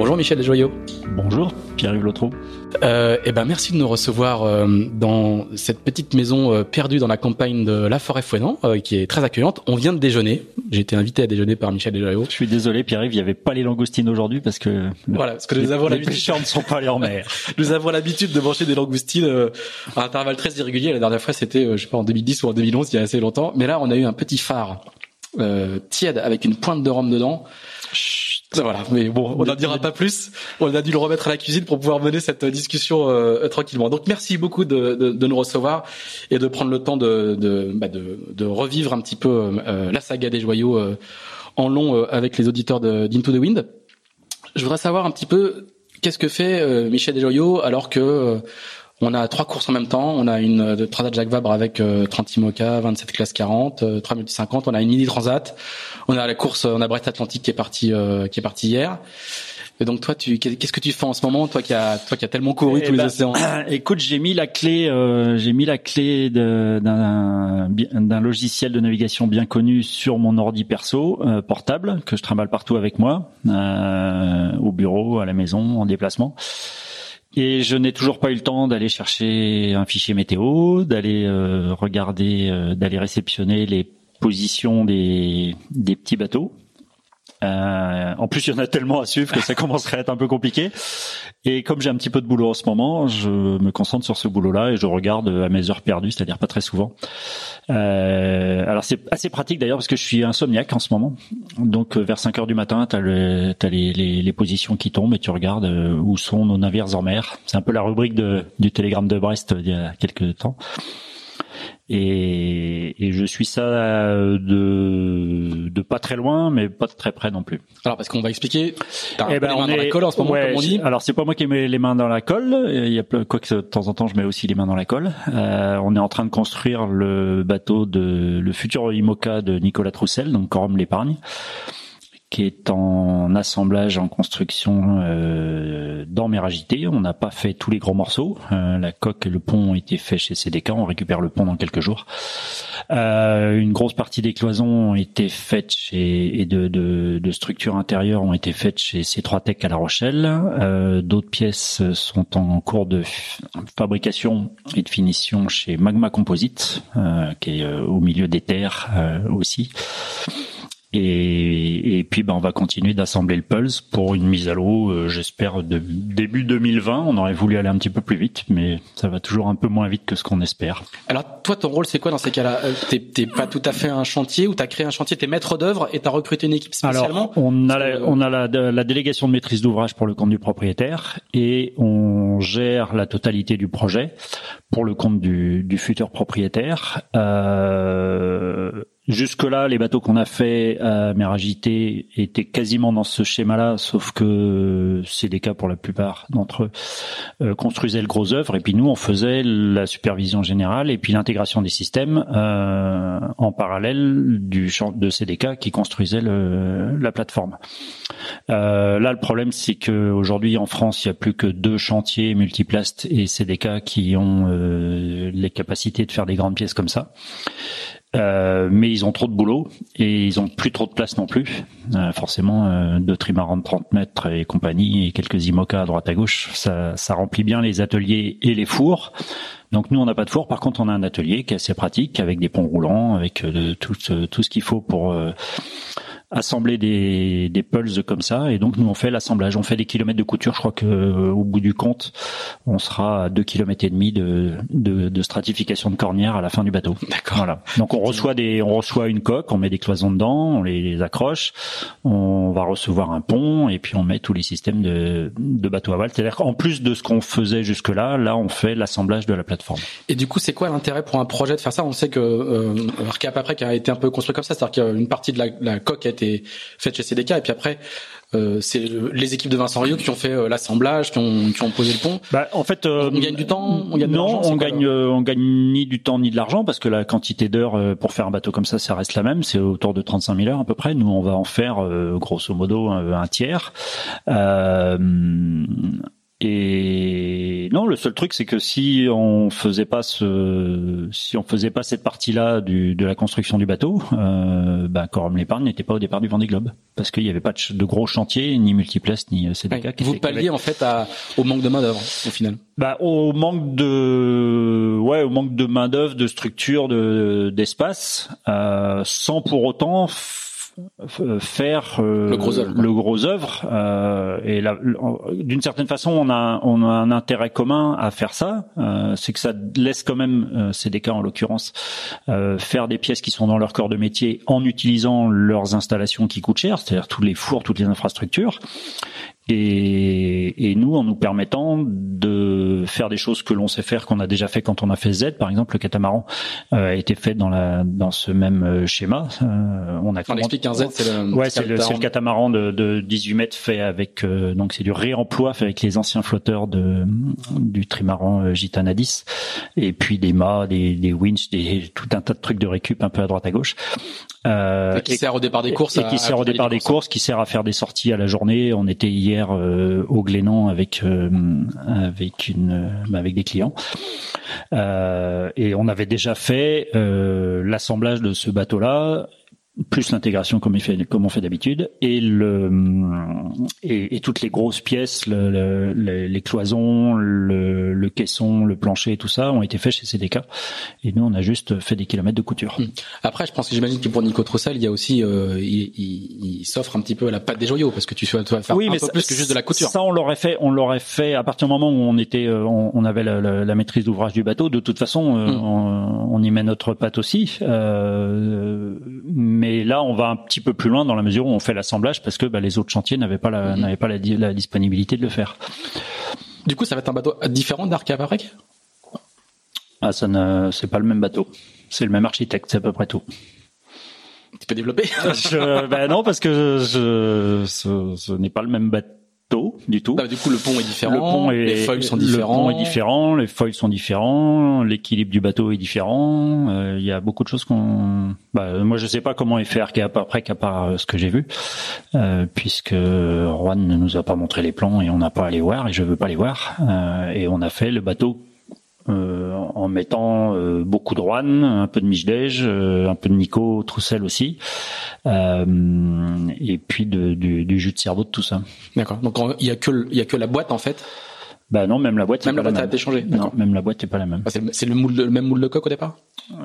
Bonjour Michel Desjoyaux. Bonjour Pierre-Yves Lotreau. Euh, eh ben merci de nous recevoir euh, dans cette petite maison euh, perdue dans la campagne de La Forêt Fouenant, euh, qui est très accueillante. On vient de déjeuner. J'ai été invité à déjeuner par Michel Desjoyaux. Je suis désolé Pierre-Yves, il n'y avait pas les langoustines aujourd'hui parce que voilà, parce que nous avons les pêcheurs ne sont pas allés en mer. nous avons l'habitude de manger des langoustines euh, à intervalles très irréguliers. La dernière fois c'était je sais pas en 2010 ou en 2011, il y a assez longtemps. Mais là on a eu un petit phare tiède avec une pointe de rhum dedans. Voilà, mais bon, on n'en dira pas plus. On a dû le remettre à la cuisine pour pouvoir mener cette discussion euh, tranquillement. Donc merci beaucoup de, de, de, nous recevoir et de prendre le temps de, de, bah de, de revivre un petit peu euh, la saga des joyaux euh, en long euh, avec les auditeurs d'Into the Wind. Je voudrais savoir un petit peu qu'est-ce que fait Michel Desjoyaux alors que on a trois courses en même temps. On a une de Transat Jacques Vabre avec euh, 30 IMOCA, 27 classe 40, euh, 3 multi 50. On a une mini Transat. On a la course, on a Brest Atlantique qui est parti euh, qui est parti hier. Et donc toi, tu qu'est-ce que tu fais en ce moment, toi qui a toi qui a tellement couru eh tous les ben, océans Écoute, j'ai mis la clé, euh, j'ai mis la clé d'un d'un logiciel de navigation bien connu sur mon ordi perso euh, portable que je trimballe partout avec moi, euh, au bureau, à la maison, en déplacement. Et je n'ai toujours pas eu le temps d'aller chercher un fichier météo, d'aller euh, regarder, euh, d'aller réceptionner les positions des, des petits bateaux. Euh, en plus, il y en a tellement à suivre que ça commencerait à être un peu compliqué. Et comme j'ai un petit peu de boulot en ce moment, je me concentre sur ce boulot-là et je regarde à mes heures perdues, c'est-à-dire pas très souvent. Euh, alors c'est assez pratique d'ailleurs parce que je suis insomniaque en ce moment. Donc vers 5 heures du matin, tu as, les, les, les, positions qui tombent et tu regardes euh, où sont nos navires en mer. C'est un peu la rubrique de, du télégramme de Brest il y a quelques temps. Et, et, je suis ça de, de pas très loin, mais pas de très près non plus. Alors parce qu'on va expliquer, t'as eh ben, les mains dans la colle en ce moment, comme on dit. Alors c'est pas moi qui mets les mains dans la colle. Il y a quoi que de temps en temps je mets aussi les mains dans la colle. Euh, on est en train de construire le bateau de le futur IMOCA de Nicolas Troussel, donc Corum l'épargne qui est en assemblage, en construction euh, dans Méragité. On n'a pas fait tous les gros morceaux. Euh, la coque et le pont ont été faits chez CDK. On récupère le pont dans quelques jours. Euh, une grosse partie des cloisons ont été faites chez et de, de, de structures intérieures ont été faites chez C3 Tech à La Rochelle. Euh, D'autres pièces sont en cours de fabrication et de finition chez Magma Composite, qui est au milieu des terres aussi. Et, et, puis ben, on va continuer d'assembler le Pulse pour une mise à l'eau, euh, j'espère, de, début 2020. On aurait voulu aller un petit peu plus vite, mais ça va toujours un peu moins vite que ce qu'on espère. Alors toi, ton rôle, c'est quoi dans ces cas-là? Euh, T'es pas tout à fait un chantier ou t'as créé un chantier, t'es maître d'œuvre et t'as recruté une équipe spécialement? Alors, on a, la, on a la, la délégation de maîtrise d'ouvrage pour le compte du propriétaire et on gère la totalité du projet pour le compte du, du futur propriétaire. Euh, Jusque-là, les bateaux qu'on a fait à Méragité étaient quasiment dans ce schéma-là, sauf que c'est pour la plupart d'entre eux euh, construisaient le gros œuvre, et puis nous on faisait la supervision générale et puis l'intégration des systèmes euh, en parallèle du champ de CDK qui construisait la plateforme. Euh, là, le problème c'est que aujourd'hui en France, il y a plus que deux chantiers multiplast et CDK qui ont euh, les capacités de faire des grandes pièces comme ça. Euh, mais ils ont trop de boulot et ils ont plus trop de place non plus. Euh, forcément, euh, deux trimarans de 30 mètres et compagnie et quelques IMOCA à droite à gauche, ça, ça remplit bien les ateliers et les fours. Donc nous, on n'a pas de four. Par contre, on a un atelier qui est assez pratique avec des ponts roulants, avec tout, tout ce qu'il faut pour assembler des, des pulses comme ça. Et donc nous on fait l'assemblage, on fait des kilomètres de couture. Je crois que euh, au bout du compte, on sera à deux kilomètres et demi de, de, de, stratification de cornière à la fin du bateau. D'accord. Voilà. Donc on reçoit des, on reçoit une coque, on met des cloisons dedans, on les, accroche, on va recevoir un pont et puis on met tous les systèmes de, de bateau aval. C'est-à-dire qu'en plus de ce qu'on faisait jusque là, là on fait l'assemblage de la plateforme. Et du coup, c'est quoi l'intérêt pour un projet de faire ça? On sait que euh, Arcap après qui a été un peu construit comme ça, c'est-à-dire qu'une partie de la, la coque a été été faite chez CDK. Et puis après, euh, c'est les équipes de Vincent Rio qui ont fait euh, l'assemblage, qui ont, qui ont posé le pont. Bah, en fait, euh, on gagne du temps, on gagne non, on gagne, on gagne ni du temps ni de l'argent parce que la quantité d'heures pour faire un bateau comme ça, ça reste la même. C'est autour de 35 000 heures à peu près. Nous, on va en faire grosso modo un, tiers. Euh, et non, le seul truc, c'est que si on faisait pas ce, si on faisait pas cette partie-là du, de la construction du bateau, euh, bah, Corum l'épargne n'était pas au départ du Vendée Globe, parce qu'il n'y avait pas de, gros chantiers, ni multiplex, ni CDK. Ouais, vous palliez en fait à, au manque de main d'œuvre au final. Bah, au manque de, ouais, au manque de main d'œuvre, de structure, de d'espace, euh, sans pour autant faire euh, le gros œuvre, le gros œuvre euh, et d'une certaine façon on a on a un intérêt commun à faire ça euh, c'est que ça laisse quand même euh, c'est des cas en l'occurrence euh, faire des pièces qui sont dans leur corps de métier en utilisant leurs installations qui coûtent cher c'est-à-dire tous les fours toutes les infrastructures et, et, nous, en nous permettant de faire des choses que l'on sait faire, qu'on a déjà fait quand on a fait Z, par exemple, le catamaran euh, a été fait dans la dans ce même euh, schéma. Euh, on a. On explique un Z, c'est le. Ouais, c'est le, le, catamaran de, de 18 mètres fait avec euh, donc c'est du réemploi fait avec les anciens flotteurs de du trimaran Gitanadis et puis des mâts, des, des winch, des tout un tas de trucs de récup un peu à droite à gauche. Euh, et qui sert au départ des courses. Et, qui sert au départ des courses, qui sert à faire des sorties à la journée. On était hier euh, au Glénan avec euh, avec une bah, avec des clients euh, et on avait déjà fait l'assemblage de ce bateau-là plus l'intégration comme, il fait, comme on fait d'habitude, et, le, et, et, toutes les grosses pièces, le, le, les cloisons, le, le, caisson, le plancher, tout ça ont été faits chez CDK. Et nous, on a juste fait des kilomètres de couture. Hmm. Après, je pense que j'imagine que pour Nico Troussel, il y a aussi, euh, il, il, il s'offre un petit peu à la patte des joyaux, parce que tu vas faire oui, un mais peu plus que juste de la couture. Ça, on l'aurait fait, on l'aurait fait à partir du moment où on était, euh, on, on avait la, la, maîtrise d'ouvrage du bateau. De toute façon, euh, hmm. on, on, y met notre patte aussi. Euh, mais et là, on va un petit peu plus loin dans la mesure où on fait l'assemblage parce que bah, les autres chantiers n'avaient pas la, mhm. n'avaient pas la, disponibilité de le faire. Du coup, ça va être un bateau différent d'Arcavarec Ah, ça ne, c'est pas le même bateau. C'est le même architecte, c'est à peu près tout. Tu peux développer? Je, Ben non, parce que je, ce, ce n'est pas le même bateau du tout. Ah, du coup, le pont est différent. Le pont est, les foils sont différents. Le pont est différent. Les foils sont différents. L'équilibre du bateau est différent. Euh, il y a beaucoup de choses qu'on. Bah, moi, je sais pas comment est fait après qu'à part euh, ce que j'ai vu, euh, puisque Juan ne nous a pas montré les plans et on n'a pas à les voir et je veux pas les voir. Euh, et on a fait le bateau euh, en mettant euh, beaucoup de Rouen, un peu de Michdej, euh, un peu de Nico Troussel aussi, et puis de, du, du, jus de cerveau de tout ça. D'accord. Donc il y a que il y a que la boîte en fait? Bah non, même la boîte. Même la boîte a été changée. Non, même la boîte n'est pas la même. Ah, c'est le, moule le même moule de coque au départ?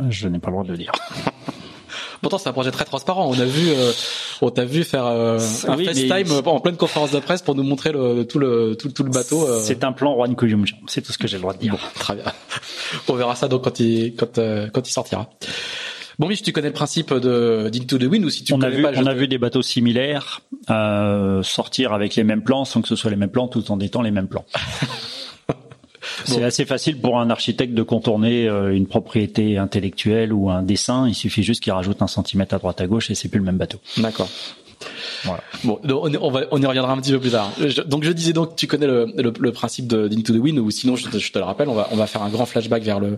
Je n'ai pas le droit de le dire. Pourtant, c'est un projet très transparent. On a vu, euh, on t'a vu faire euh, un FaceTime en pleine conférence de presse pour nous montrer le, tout le tout, tout le bateau. Euh. C'est un plan Juan Kuyumjan. C'est tout ce que j'ai le droit de dire. Bon, très bien. On verra ça donc quand il quand quand il sortira. Bon, si tu connais le principe de d'Into the Wind ou si tu on connais a vu, pas, on a vu des bateaux similaires sortir avec les mêmes plans sans que ce soit les mêmes plans tout en étant les mêmes plans. C'est assez facile pour un architecte de contourner euh, une propriété intellectuelle ou un dessin. Il suffit juste qu'il rajoute un centimètre à droite à gauche et c'est plus le même bateau. D'accord. Voilà. Bon, on, va, on y reviendra un petit peu plus tard. donc je disais donc, tu connais le, le, principe de d'Into the Wind, ou sinon je te, je te, le rappelle, on va on va faire un grand flashback vers le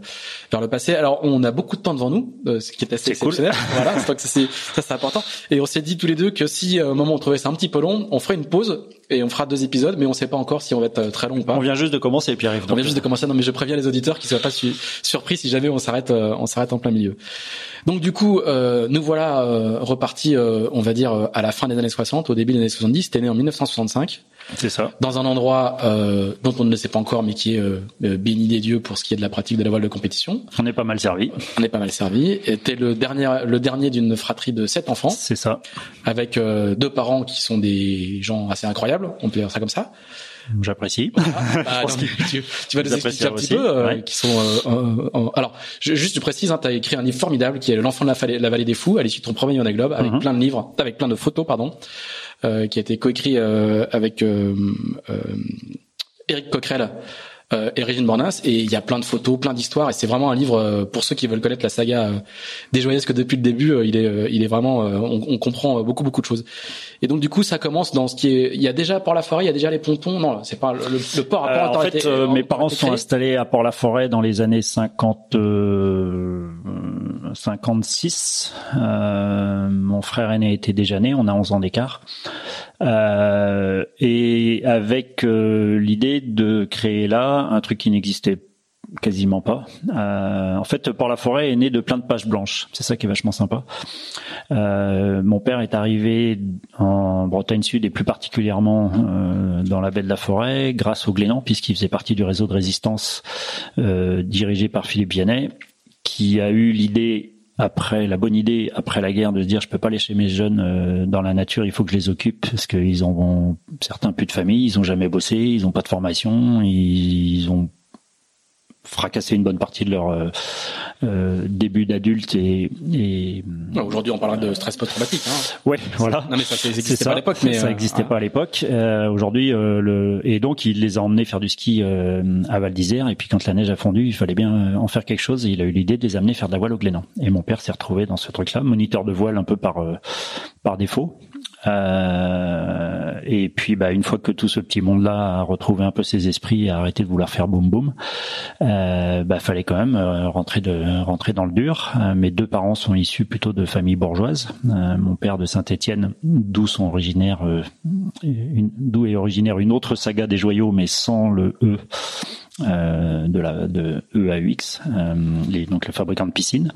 vers le passé. Alors on a beaucoup de temps devant nous, euh, ce qui est assez exceptionnel. voilà, c'est ça c'est ça c'est important. Et on s'est dit tous les deux que si euh, au moment où on trouvait ça un petit peu long, on ferait une pause et on fera deux épisodes, mais on sait pas encore si on va être euh, très long ou pas. On vient juste de commencer, Pierre-Yves. On vient juste de commencer. Non, mais je préviens les auditeurs qu'ils soient pas surpris si jamais on s'arrête, on s'arrête en plein milieu. Donc du coup, euh, nous voilà euh, repartis, euh, on va dire, à la fin des années 60, au début des années 70. T'es né en 1965. C'est ça. Dans un endroit dont on ne le sait pas encore, mais qui est béni des dieux pour ce qui est de la pratique de la voile de compétition. On est pas mal servi. On est pas mal servi. Et t'es le dernier, le dernier d'une fratrie de sept enfants. C'est ça. Avec deux parents qui sont des gens assez incroyables, on peut dire ça comme ça. J'apprécie. Ah, tu, tu, vas nous expliquer un petit peu, euh, qui sont. Euh, euh, alors, je, juste tu précises, hein, tu as écrit un livre formidable qui est L'enfant de la, vallée, la vallée des fous, à l'issue de ton premier Vendée Globe, avec mhm. plein de livres, avec plein de photos, pardon, qui a été coécrit avec Eric Coquerel. euh, et Régine Bornas. Et il y a plein de photos, plein d'histoires. Et c'est vraiment un livre euh, pour ceux qui veulent connaître la saga euh, des Joyesques depuis le début. Euh, il est, il est vraiment, on, on, comprend beaucoup beaucoup de choses. Et donc du coup, ça commence dans ce qui est. Il y a déjà Port-la-Forêt, il y a déjà les pontons. Non, c'est pas le, le port à Port. en fait, mes parents sont installés à Port-la-Forêt dans les années 50. 56. Euh, mon frère aîné était déjà né, on a 11 ans d'écart. Euh, et avec euh, l'idée de créer là un truc qui n'existait quasiment pas. En fait, Port la Forêt est né de plein de pages blanches. C'est ça qui est vachement sympa. Mon père est arrivé en Bretagne Sud et plus particulièrement dans la baie de la Forêt grâce au Glénan, puisqu'il faisait partie du réseau de résistance dirigé par Philippe Vianney qui a eu l'idée après la bonne idée après la guerre de se dire je peux pas laisser mes jeunes euh, dans la nature, il faut que je les occupe parce qu'ils ont certains plus de famille, ils ont jamais bossé, ils ont pas de formation, ils ont fracassé une bonne partie de leur euh, euh début d'adulte et, et aujourd'hui on parlera de stress post-traumatique. Hein. Ouais, voilà. Non mais ça n'existait pas à l'époque. Mais ça n'existait euh, pas à l'époque. Euh, aujourd'hui, le et donc il les a emmenés faire du ski à Val d'Isère et puis quand la neige a fondu, il fallait bien en faire quelque chose et il a eu l'idée de les amener faire de la voile au Glénan. Et mon père s'est retrouvé dans ce truc-là, moniteur de voile un peu par par défaut. Euh, et puis, bah, une fois que tout ce petit monde-là a retrouvé un peu ses esprits et a arrêté de vouloir faire boum boum, euh, bah, fallait quand même euh, rentrer de rentrer dans le dur. Euh, mes deux parents sont issus plutôt de familles bourgeoises. mon père de Saint-Étienne, d'où sont originaires, d'où est originaire une autre saga des joyaux, mais sans le E euh, de la de EAUX, euh, les, donc le fabricant de piscine.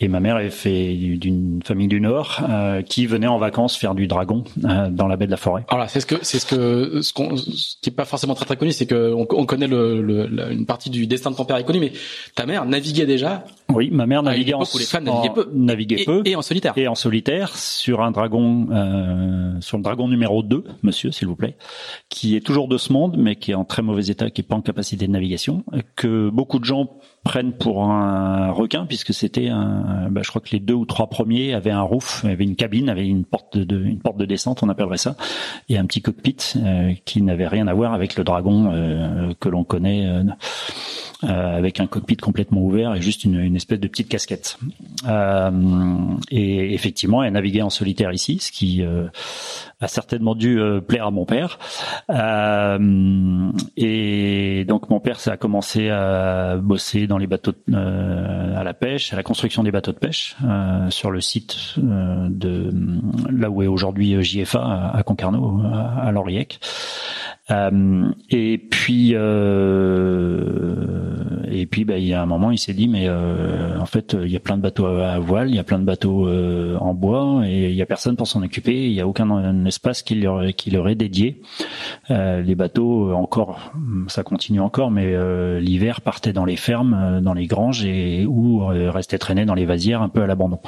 Et ma mère est fait d'une famille du Nord euh, qui venait en vacances faire du dragon euh, dans la baie de la Forêt. Alors c'est ce que c'est ce que ce, qu'on, ce qui est pas forcément très très connu, c'est que on, on connaît le, le, une partie du destin de ton père est connu, mais ta mère naviguait déjà. Oui, ma mère naviguait en, peu, et, en solitaire. Et en solitaire sur un dragon sur le dragon numéro 2, monsieur s'il vous plaît, qui est toujours de ce monde mais qui est en très mauvais état, qui est pas en capacité navigation, que beaucoup de gens prennent pour un requin puisque c'était un, bah, je crois que les deux ou trois premiers avaient un roof, avaient une cabine, avaient une porte de, descente, on appellerait ça, et un petit cockpit euh, qui n'avait rien à voir avec le dragon euh, que l'on connaît. Euh, avec un cockpit complètement ouvert et juste une, une espèce de petite casquette. et effectivement, elle naviguait en solitaire ici, ce qui a certainement dû euh, plaire à mon père. Euh, et donc mon père, ça a commencé à bosser dans les bateaux euh, à la pêche, à la construction des bateaux de pêche sur le site de là où est aujourd'hui JFA à Concarneau, à. Euh, et puis, et puis, bah, il y a un moment, il s'est dit, mais en fait, il y a plein de bateaux à voile, il y a plein de bateaux en bois, et il y a personne pour s'en occuper. Il y a aucun espace qui leur, qui leur est dédié. les bateaux, encore, ça continue encore, mais l'hiver partaient dans les fermes, dans les granges, et ou restaient traînés dans les vasières, un peu à l'abandon.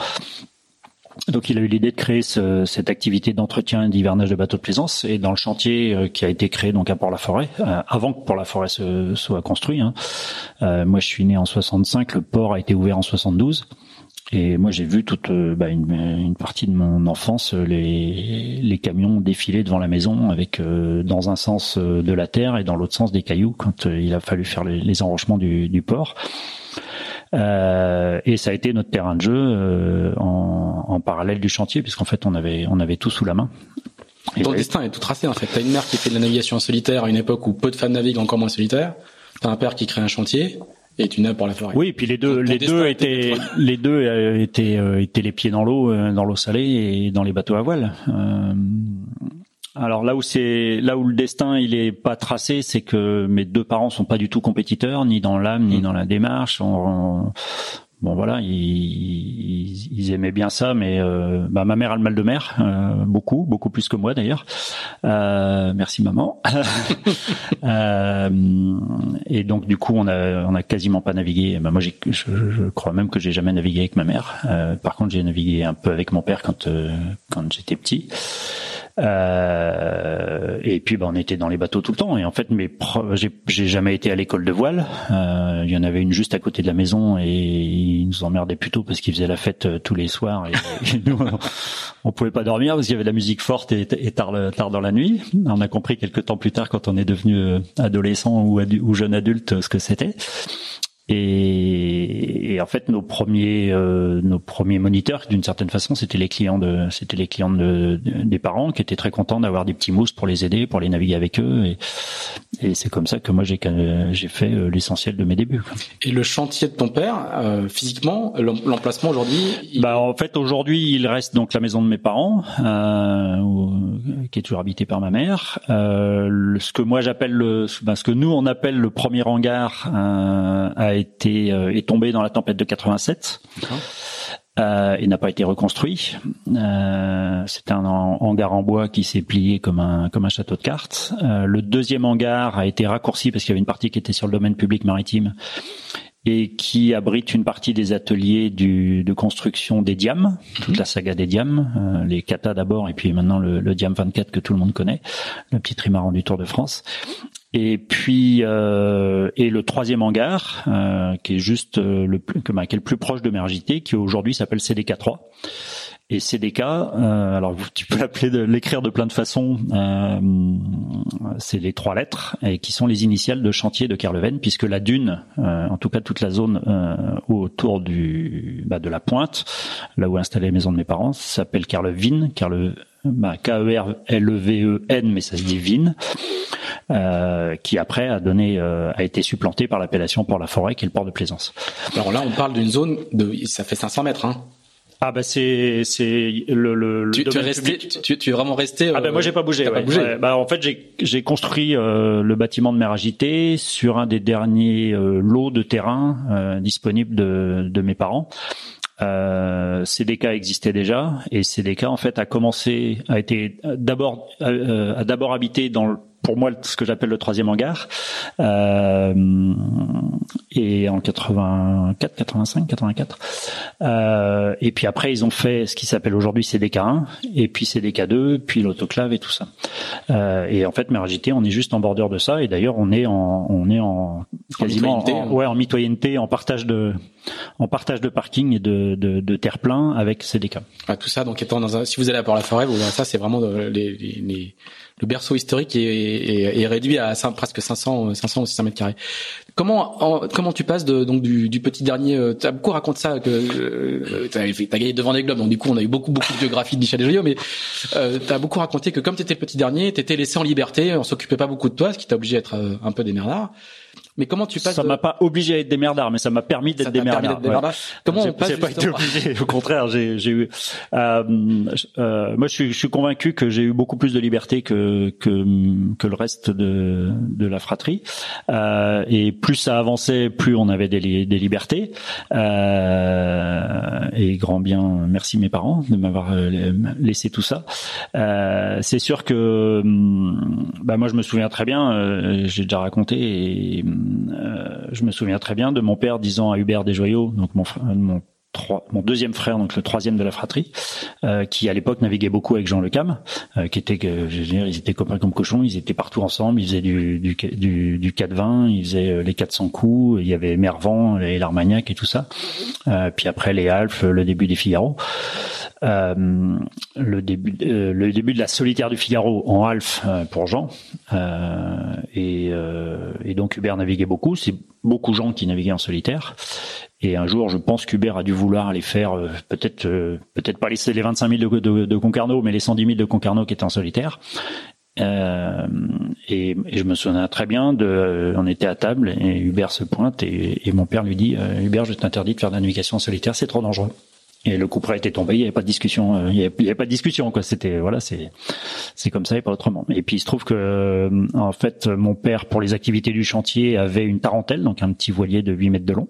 Donc il a eu l'idée de créer ce, cette activité d'entretien et d'hivernage de bateaux de plaisance et dans le chantier euh, qui a été créé donc à Port-la-Forêt, euh, avant que Port-la-Forêt soit construit. Hein. Euh, moi je suis né en 65, le port a été ouvert en 72. Et moi, j'ai vu toute bah, une, une, partie de mon enfance les, les camions défiler devant la maison avec dans un sens de la terre et dans l'autre sens des cailloux quand il a fallu faire les, les enrochements du, du port. Euh, et ça a été notre terrain de jeu euh, en, en, parallèle du chantier, puisqu'en fait on avait on avait tout sous la main. Et Ton destin est tout tracé en fait. T'as une mère qui fait de la navigation en solitaire à une époque où peu de femmes naviguent encore moins solitaire. T'as un père qui crée un chantier et tu la forêt. Oui, et puis les deux, les deux étaient, les deux euh, étaient, étaient les pieds dans l'eau, dans l'eau salée et dans les bateaux à voile. Euh, alors là où c'est là où le destin il est pas tracé, c'est que mes deux parents sont pas du tout compétiteurs, ni dans l'âme, ni mm. dans la démarche. Bon voilà, ils, ils, aimaient bien ça, mais euh, bah, ma mère a le mal de mer, euh, beaucoup, beaucoup plus que moi d'ailleurs. Euh, merci maman. et donc du coup, on a on a quasiment pas navigué. Bah, moi, je, je, crois même que j'ai jamais navigué avec ma mère. par contre, j'ai navigué un peu avec mon père quand quand j'étais petit. Euh, et puis, bah, on était dans les bateaux tout le temps. Et en fait, mes j'ai jamais été à l'école de voile. Euh, il y en avait une juste à côté de la maison et ils nous emmerdaient plutôt parce qu'ils faisaient la fête euh, tous les soirs. Et, nous, on pouvait pas dormir parce qu'il y avait de la musique forte et, tard, tard dans la nuit. On a compris quelques temps plus tard quand on est devenu euh, adolescent ou, ou jeune adulte ce que c'était. Et, et, en fait, nos premiers, euh, nos premiers moniteurs, d'une certaine façon, c'était les clients de, c'était les clients de, des parents qui étaient très contents d'avoir des petits mousses pour les aider, pour les naviguer avec eux. Et, et c'est comme ça que moi j'ai j'ai fait euh, l'essentiel de mes débuts. Et le chantier de ton père, euh, physiquement, l'emplacement aujourd'hui Bah en fait aujourd'hui il reste donc la maison de mes parents, qui est toujours habitée par ma mère. ce que moi j'appelle le, bah, ce que nous on appelle le premier hangar a été euh, est tombé dans la tempête de 87. Euh, il n'a pas été reconstruit. Euh, c'est un hangar en bois qui s'est plié comme un comme un château de cartes. Euh, le deuxième hangar a été raccourci parce qu'il y avait une partie qui était sur le domaine public maritime et qui abrite une partie des ateliers du, de construction des diams, toute la saga des diams, euh, les kata d'abord et puis maintenant le, le Diam 24 que tout le monde connaît, le petit trimaran du Tour de France. Et puis euh, et le troisième hangar euh, qui est juste euh, le plus, qui est le plus proche de Mergité, qui aujourd'hui s'appelle CDK 3. Et CDK, euh, alors tu peux l'appeler, l'écrire de plein de façons. Euh, c'est les trois lettres et qui sont les initiales de chantier de Kerleven, puisque la dune, euh, en tout cas toute la zone autour du bah, de la pointe, là où est installée la maison de mes parents, s'appelle Kerlevin, Kerle K-E-R-L-E-V-E-N, mais ça se dit Vin, euh, qui après a donné, euh, a été supplanté par l'appellation Port la Forêt, qui est le port de Plaisance. Alors là, on parle d'une zone de, ça fait 500 mètres, hein. Ah bah c'est c'est le le, tu, tu es resté tu, tu, es vraiment resté ah bah moi j'ai pas bougé, ouais. pas bougé. bah en fait j'ai j'ai construit euh, le bâtiment de mer agitée sur un des derniers euh, lots de terrain euh, disponibles de de mes parents euh, CDK existait déjà et CDK en fait a commencé a été d'abord euh, a d'abord habité dans le pour moi ce que j'appelle le troisième hangar. Euh, et en 84, 85, 84. Euh, et puis après ils ont fait ce qui s'appelle aujourd'hui CDK1 et puis CDK2, puis l'autoclave et tout ça. Euh, et en fait Meragité, on est juste en bordure de ça et d'ailleurs on est en on est en quasiment en, ouais en mitoyenneté, en partage de en partage de parking et de, de, de terre plein avec CDK. Ah, tout ça donc étant dans un, si vous allez à Port-la-Forêt, vous verrez ça c'est vraiment les, les, les le berceau historique est, est, réduit à presque 500, 500 ou 600 mètres carrés. Comment, comment tu passes de, donc du, du petit dernier euh, Tu as beaucoup raconté ça que euh, tu as, gagné devant des globes, donc du coup on a eu beaucoup beaucoup de biographies de Michel Desjoyaux, mais euh, tu as beaucoup raconté que comme tu étais le petit dernier, tu étais laissé en liberté, on s'occupait pas beaucoup de toi, ce qui t'a obligé à être euh, un peu démerdard. Mais comment tu passes Ça m'a pas obligé à être démerdard, mais ça m'a permis d'être démerdard. Ouais. Comment on passe pas été obligé. Au contraire, j'ai, j'ai eu. Euh, euh, moi, je suis, je suis convaincu que j'ai eu beaucoup plus de liberté que que que le reste de de la fratrie. Euh, et plus ça avançait, plus on avait des, des libertés. Euh, et grand bien, merci mes parents de m'avoir euh, laissé tout ça. Euh, c'est sûr que, bah moi, je me souviens très bien. j'ai déjà raconté et euh, je me souviens très bien de mon père disant à Hubert Desjoyaux, donc mon, mon mon deuxième frère, donc le troisième de la fratrie, euh, qui à l'époque naviguait beaucoup avec Jean Le Cam, euh, qui était, je veux dire, ils étaient copains comme cochons, ils étaient partout ensemble, ils faisaient du du du, du 420, ils faisaient les 400 coups, il y avait Mervan et l'Armagnac et tout ça. puis après les Alpes, le début des Figaro. Euh, le début euh, le début de la solitaire du Figaro en Alf euh, pour Jean et, et donc Hubert naviguait beaucoup c'est beaucoup Jean qui naviguaient en solitaire et un jour, je pense qu'Hubert a dû vouloir aller faire peut-être peut-être pas les, les 25 000 de, Concarneau, mais les 110 000 de Concarneau qui étaient en solitaire. Euh, et, et, je me souviens très bien de, on était à table et Hubert se pointe et, et mon père lui dit, Hubert, je t'interdis de faire de la navigation en solitaire, c'est trop dangereux. Et le coup près était tombé, il n'y avait pas de discussion, euh, il n'y avait, pas de discussion quoi. C'était voilà, c'est c'est comme ça et pas autrement. Et puis il se trouve que euh, en fait mon père pour les activités du chantier avait une tarentelle, donc un petit voilier de 8 mètres de long.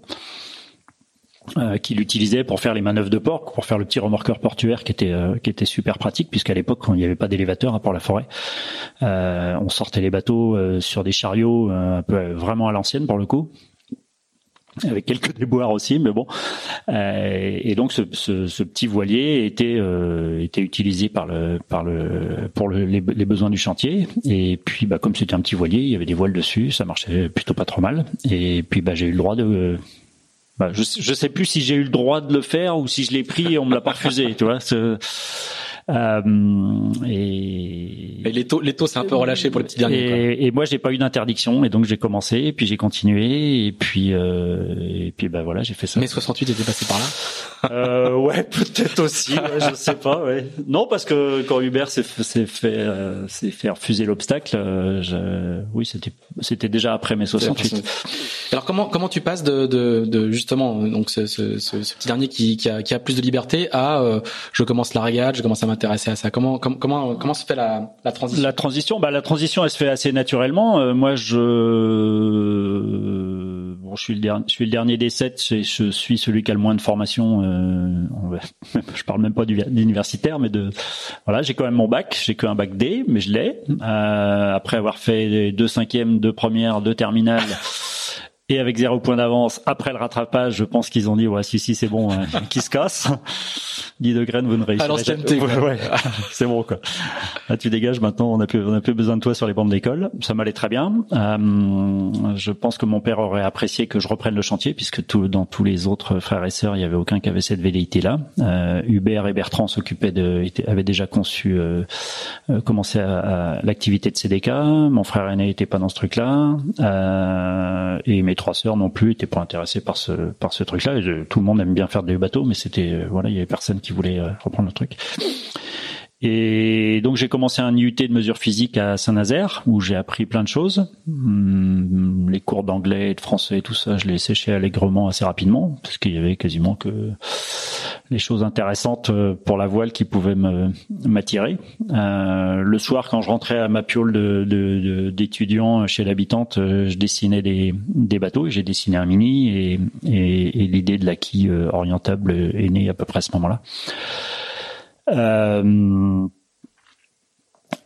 Euh, qu'il utilisait pour faire les manœuvres de port, pour faire le petit remorqueur portuaire qui était qui était super pratique puisqu'à l'époque il n'y avait pas d'élévateur à Port-la-Forêt, on sortait les bateaux sur des chariots vraiment à l'ancienne pour le coup, avec quelques déboires aussi, mais bon. Euh, et donc ce, petit voilier était euh, était utilisé par le par le pour le, les, les, besoins du chantier. Et puis bah comme c'était un petit voilier, il y avait des voiles dessus, ça marchait plutôt pas trop mal. Et puis bah j'ai eu le droit de bah, je je sais plus si j'ai eu le droit de le faire ou si je l'ai pris et on me l'a pas refusé, tu vois. Euh, et, et les taux, les taux, c'est un peu relâché pour les petits derniers. Et, et moi, j'ai pas eu d'interdiction, et donc j'ai commencé, et puis j'ai continué, et puis euh, et puis bah voilà, j'ai fait ça. Mais 68 était passé par là. Euh, ouais, peut-être aussi. Ouais, je sais pas. Ouais. Non, parce que quand Hubert s'est fait euh, s'est fait refuser l'obstacle, euh, je... oui, c'était c'était déjà après mai 68. Alors comment comment tu passes de, de, de justement donc ce, ce, ce, petit dernier qui, qui, a, qui a plus de liberté à euh, je commence la régate, je commence à m'intéresser à ça. Comment comment comment se fait la, la transition? La transition, bah la transition, elle se fait assez naturellement. Euh, moi, je bon, je suis le dernier, je suis le dernier des sept. Je, suis celui qui a le moins de formation. Euh, je parle même pas d'universitaire, mais de voilà, j'ai quand même mon bac. J'ai qu'un bac D, mais je l'ai. Euh, après avoir fait deux cinquièmes, deux premières, deux terminales. Et avec zéro point d'avance, après le rattrapage, je pense qu'ils ont dit ouais si si c'est bon, hein, qui se casse. 10 degrés, vous ne réussirez jamais. Ouais, c'est bon quoi. Là tu dégages maintenant, on a plus on a plus besoin de toi sur les bancs d'école. Ça m'allait très bien. Euh, je pense que mon père aurait apprécié que je reprenne le chantier puisque tout, dans tous les autres frères et sœurs, il y avait aucun qui avait cette velléité là. Euh, Hubert et Bertrand s'occupaient de avaient déjà conçu euh, euh commencé à, l'activité de CDK. Mon frère aîné était pas dans ce truc là. Euh, et mes trois sœurs non plus étaient pas intéressées par ce par ce truc-là. tout le monde aime bien faire des bateaux, mais c'était euh, voilà, il y avait personne qui voulait euh, reprendre le truc. Et donc j'ai commencé un IUT de mesure physique à Saint-Nazaire où j'ai appris plein de choses. Hum, les cours d'anglais et de français tout ça, je l'ai séché allègrement assez rapidement parce qu'il y avait quasiment que les choses intéressantes euh, pour la voile qui pouvaient m'attirer. Euh, le soir, quand je rentrais à ma piole d'étudiant de, chez l'habitante, euh, je dessinais des, bateaux et j'ai dessiné un mini et, et, l'idée de la quille orientable est née à peu près à ce moment-là. Euh,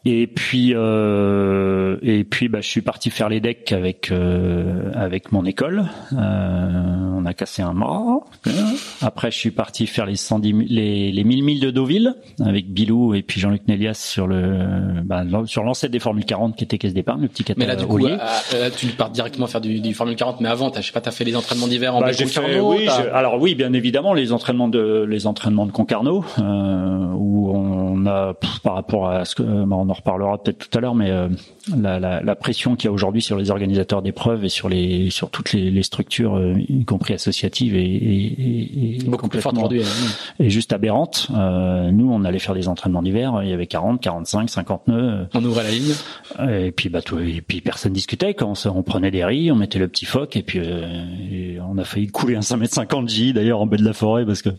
et puis euh, et puis bah je suis parti faire les decks avec euh, avec mon école. Euh, on a cassé un mât. Après je suis parti faire les 110 les les 1000 milles de Deauville avec Bilou et puis Jean-Luc Nélias sur le bah, sur l'ancêtre des Formule 40 qui était caisse d'épargne, le petit Mais là du coup là, tu pars directement faire du, du Formule 40 mais avant tu je sais pas tu as fait les entraînements d'hiver en bah, oui, alors oui, bien évidemment les entraînements de les entraînements de Concarneau où on a par rapport à ce que bah, on en reparlera peut-être tout à l'heure, mais euh, la, la, la, pression qu'il y a aujourd'hui sur les organisateurs d'épreuves et sur les sur toutes les, les structures, euh, y compris associatives, et beaucoup plus forte aujourd'hui, et juste aberrante. Euh, nous, on allait faire des entraînements d'hiver, il y avait 40, 45, 50 nœuds. On ouvrait la ligne. Et puis bah tout, et puis personne discutait quand on, on prenait des riz, on mettait le petit phoque et puis on a failli couler un 5 m 50 J d'ailleurs en baie de la forêt parce que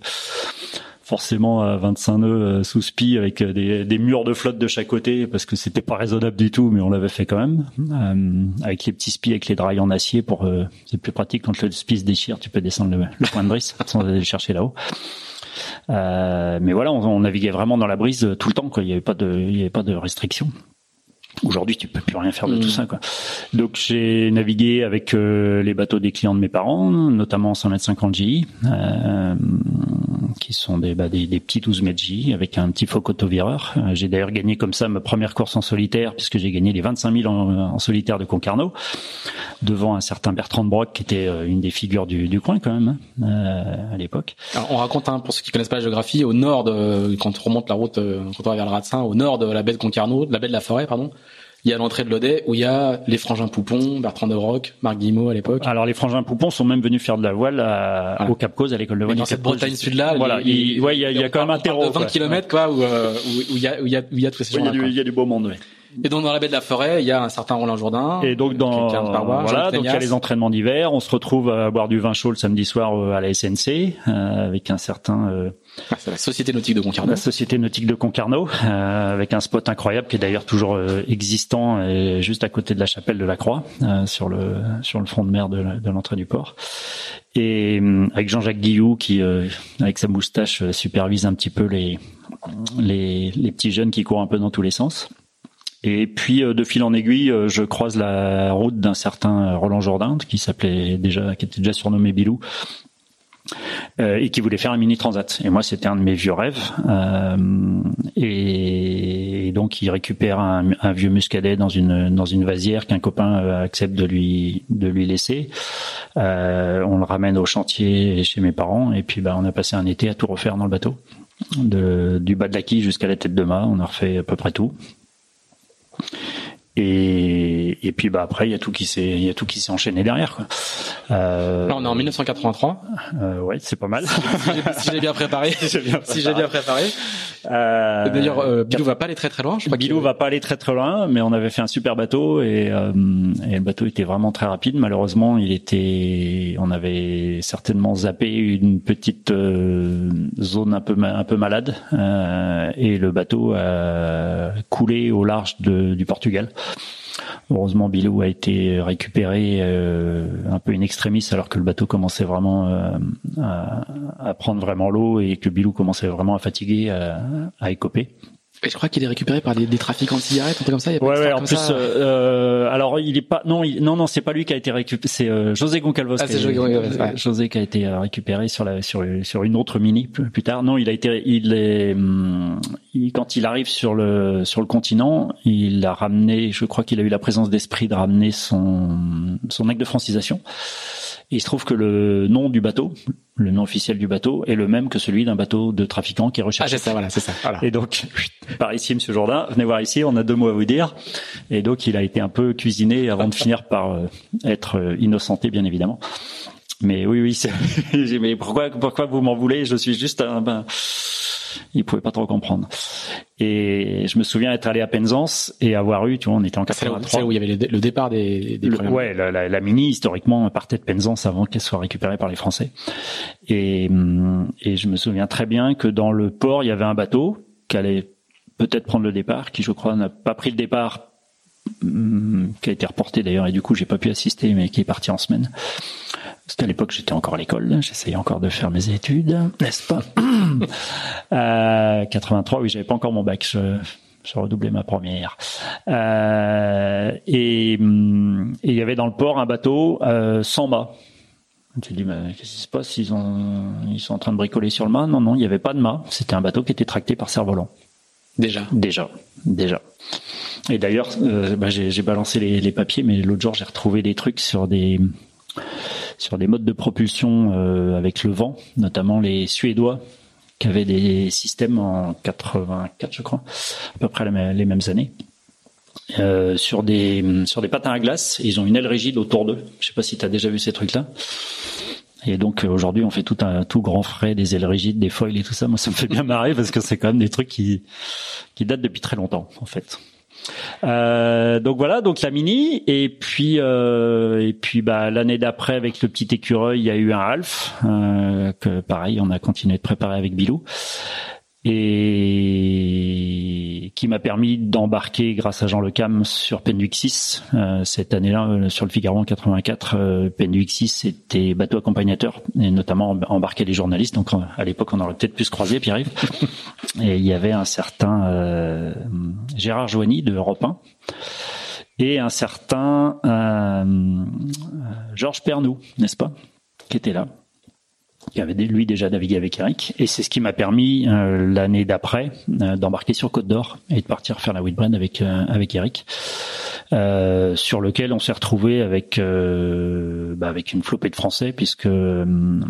forcément à 25 nœuds euh, sous spi avec euh, des, des, murs de flotte de chaque côté parce que c'était pas raisonnable du tout mais on l'avait fait quand même euh, avec les petits spis avec les drailles en acier pour c'est plus pratique quand le spi se déchire tu peux descendre le, point de brise sans aller le chercher là-haut euh, mais voilà on, on, naviguait vraiment dans la brise tout le temps quoi il y avait pas de il y avait pas de restrictions Aujourd'hui, tu peux plus rien faire de tout mm. ça, quoi. Donc, j'ai navigué avec euh, les bateaux des clients de mes parents, notamment 100 m 50 J, euh, qui sont des, bah, des, des, petits 12 mètres J avec un petit foc autovireur. Euh, j'ai d'ailleurs gagné comme ça ma première course en solitaire, puisque j'ai gagné les 25 000 en, solitaire de Concarneau, devant un certain Bertrand de Broc, qui était euh, une des figures du, du coin quand même hein, à l'époque. On raconte, hein, pour ceux qui connaissent pas la géographie, au nord de, quand on remonte la route, quand on va vers le Ratsin, au nord de la baie de Concarneau, de la baie de la Forêt, pardon il y a l'entrée de l'Odet où il y a les frangins Poupon, Bertrand de Roc, Marc Guillemot à l'époque. Alors les frangins Poupon sont même venus faire de la voile à, au Cap Cause à l'école de voile. dans cette Bretagne sud là, voilà, il, ouais, y a, y a quand même un terreau. 20 km quoi où, euh, il y a où il y a où il y a tous ces gens là. Il y a du beau monde. oui. Et donc dans la baie de la Forêt, il y a un certain Roland Jourdain. Et donc dans voilà, donc il y a les entraînements d'hiver. On se retrouve à boire du vin chaud le samedi soir euh, à la SNC euh, avec un certain. Euh, ah, c'est la Société nautique de Concarneau. La Société nautique de Concarneau, euh, avec un spot incroyable qui est d'ailleurs toujours euh, existant, juste à côté de la chapelle de la Croix, sur le sur le front de mer de, l'entrée du port. Et avec Jean-Jacques Guillou qui, avec sa moustache, supervise un petit peu les, les les petits jeunes qui courent un peu dans tous les sens. Et puis de fil en aiguille, je croise la route d'un certain Roland Jourdain qui s'appelait déjà, qui était déjà surnommé Bilou, euh, et qui voulait faire un mini transat. Et moi, c'était un de mes vieux rêves. Euh, et, donc, il récupère un, vieux muscadet dans une dans une vasière qu'un copain euh, accepte de lui de lui laisser. On le ramène au chantier chez mes parents, et puis bah, on a passé un été à tout refaire dans le bateau, du bas de la quille jusqu'à la tête de mât. On a refait à peu près tout. Et, et puis bah après il y a tout qui s'est il y a tout qui s'est enchaîné derrière quoi. Euh, Là on est en 1983. Euh, ouais c'est pas mal. si j'ai bien préparé. si j'ai bien préparé. Euh, D'ailleurs euh, Bilou va pas aller très très loin. Je crois Bilou va pas aller très très loin, mais on avait fait un super bateau et, euh, et le bateau était vraiment très rapide. Malheureusement il était on avait certainement zappé une petite euh, zone un peu un peu malade et le bateau a coulé au large de, du Portugal. Heureusement, Bilou a été récupéré euh, un peu in extremis alors que le bateau commençait vraiment euh, à, prendre vraiment l'eau et que Bilou commençait vraiment à fatiguer, à, à écoper. Et je crois qu'il est récupéré par des, des trafiquants de cigarettes, un truc comme ça. Il y a ouais, ouais. En plus, euh, euh, alors il est pas, non, non, non, c'est pas lui qui a été récupéré. C'est euh, José Goncalves. Ah, c'est José Goncalves. Ouais. José qui a été euh, récupéré sur la, sur, sur une autre mini plus, plus tard. Non, il a été, il est, hum, il, quand il arrive sur le, sur le continent, il a ramené, je crois qu'il a eu la présence d'esprit de ramener son, son acte de francisation. Et il se trouve que le nom du bateau, le nom officiel du bateau, est le même que celui d'un bateau de trafiquant qui est recherché. Ah, c'est ça, voilà, c'est ça. Voilà. Et donc, par ici, Monsieur Jourdain, venez voir ici, on a deux mots à vous dire. Et donc, il a été un peu cuisiné avant de finir par euh, être euh, innocenté, bien évidemment. Mais oui, oui, mais pourquoi, pourquoi vous m'en voulez? Je suis juste un, ben, il pouvait pas trop comprendre. Et je me souviens être allé à Penzance et avoir eu, tu vois, on était en 83. C'est où il y avait le départ des, des le, Ouais, la, la, la, mini historiquement partait de Penzance avant qu'elle soit récupérée par les Français. Et, et je me souviens très bien que dans le port il y avait un bateau qui allait peut-être prendre le départ, qui je crois n'a pas pris le départ qui a été reporté d'ailleurs et du coup j'ai pas pu assister mais qui est parti en semaine parce qu'à l'époque j'étais encore à l'école j'essayais encore de faire mes études n'est-ce pas euh, 83 oui j'avais pas encore mon bac je, je redoublais ma première euh, et il y avait dans le port un bateau euh, sans mât tu dis, mais qu'est-ce qui se passe? Ils ont, ils sont en train de bricoler sur le mât? Non, non, il n'y avait pas de mât. C'était un bateau qui était tracté par cerf-volant. Déjà? Déjà. Déjà. Et d'ailleurs, euh, bah, j'ai balancé les, les, papiers, mais l'autre jour j'ai retrouvé des trucs sur des sur des modes de propulsion euh, avec le vent, notamment les Suédois qui avaient des systèmes en 84, je crois, à peu près les mêmes années. Euh, sur des sur des patins à glace, ils ont une aile rigide autour d'eux. Je sais pas si tu as déjà vu ces trucs-là. Et donc aujourd'hui, on fait tout un tout grand frais, des ailes rigides, des foils et tout ça. Moi, ça me fait bien marrer parce que c'est quand même des trucs qui qui datent depuis très longtemps, en fait. Euh, donc voilà, donc la mini et puis euh, et puis bah l'année d'après avec le petit écureuil, il y a eu un Alf euh, que pareil, on a continué de préparer avec Bilou et qui m'a permis d'embarquer grâce à Jean Le Cam sur Penduix 6 euh, cette année-là euh, sur le Figaro en 84 euh, Penduix 6 c'était bateau accompagnateur et notamment embarquer les journalistes. Donc à l'époque on aurait peut-être pu se croiser Pierre-Yves. Et il y avait un certain euh, Gérard Joigny de Europe 1 et un certain euh, Georges Pernou n'est-ce pas qui était là qui avait lui déjà navigué avec Eric, et c'est ce qui m'a permis euh, l'année d'après euh, d'embarquer sur Côte d'Or et de partir faire la Whitbrain avec euh, avec Eric, sur lequel on s'est retrouvé avec bah, avec une flopée de Français puisque là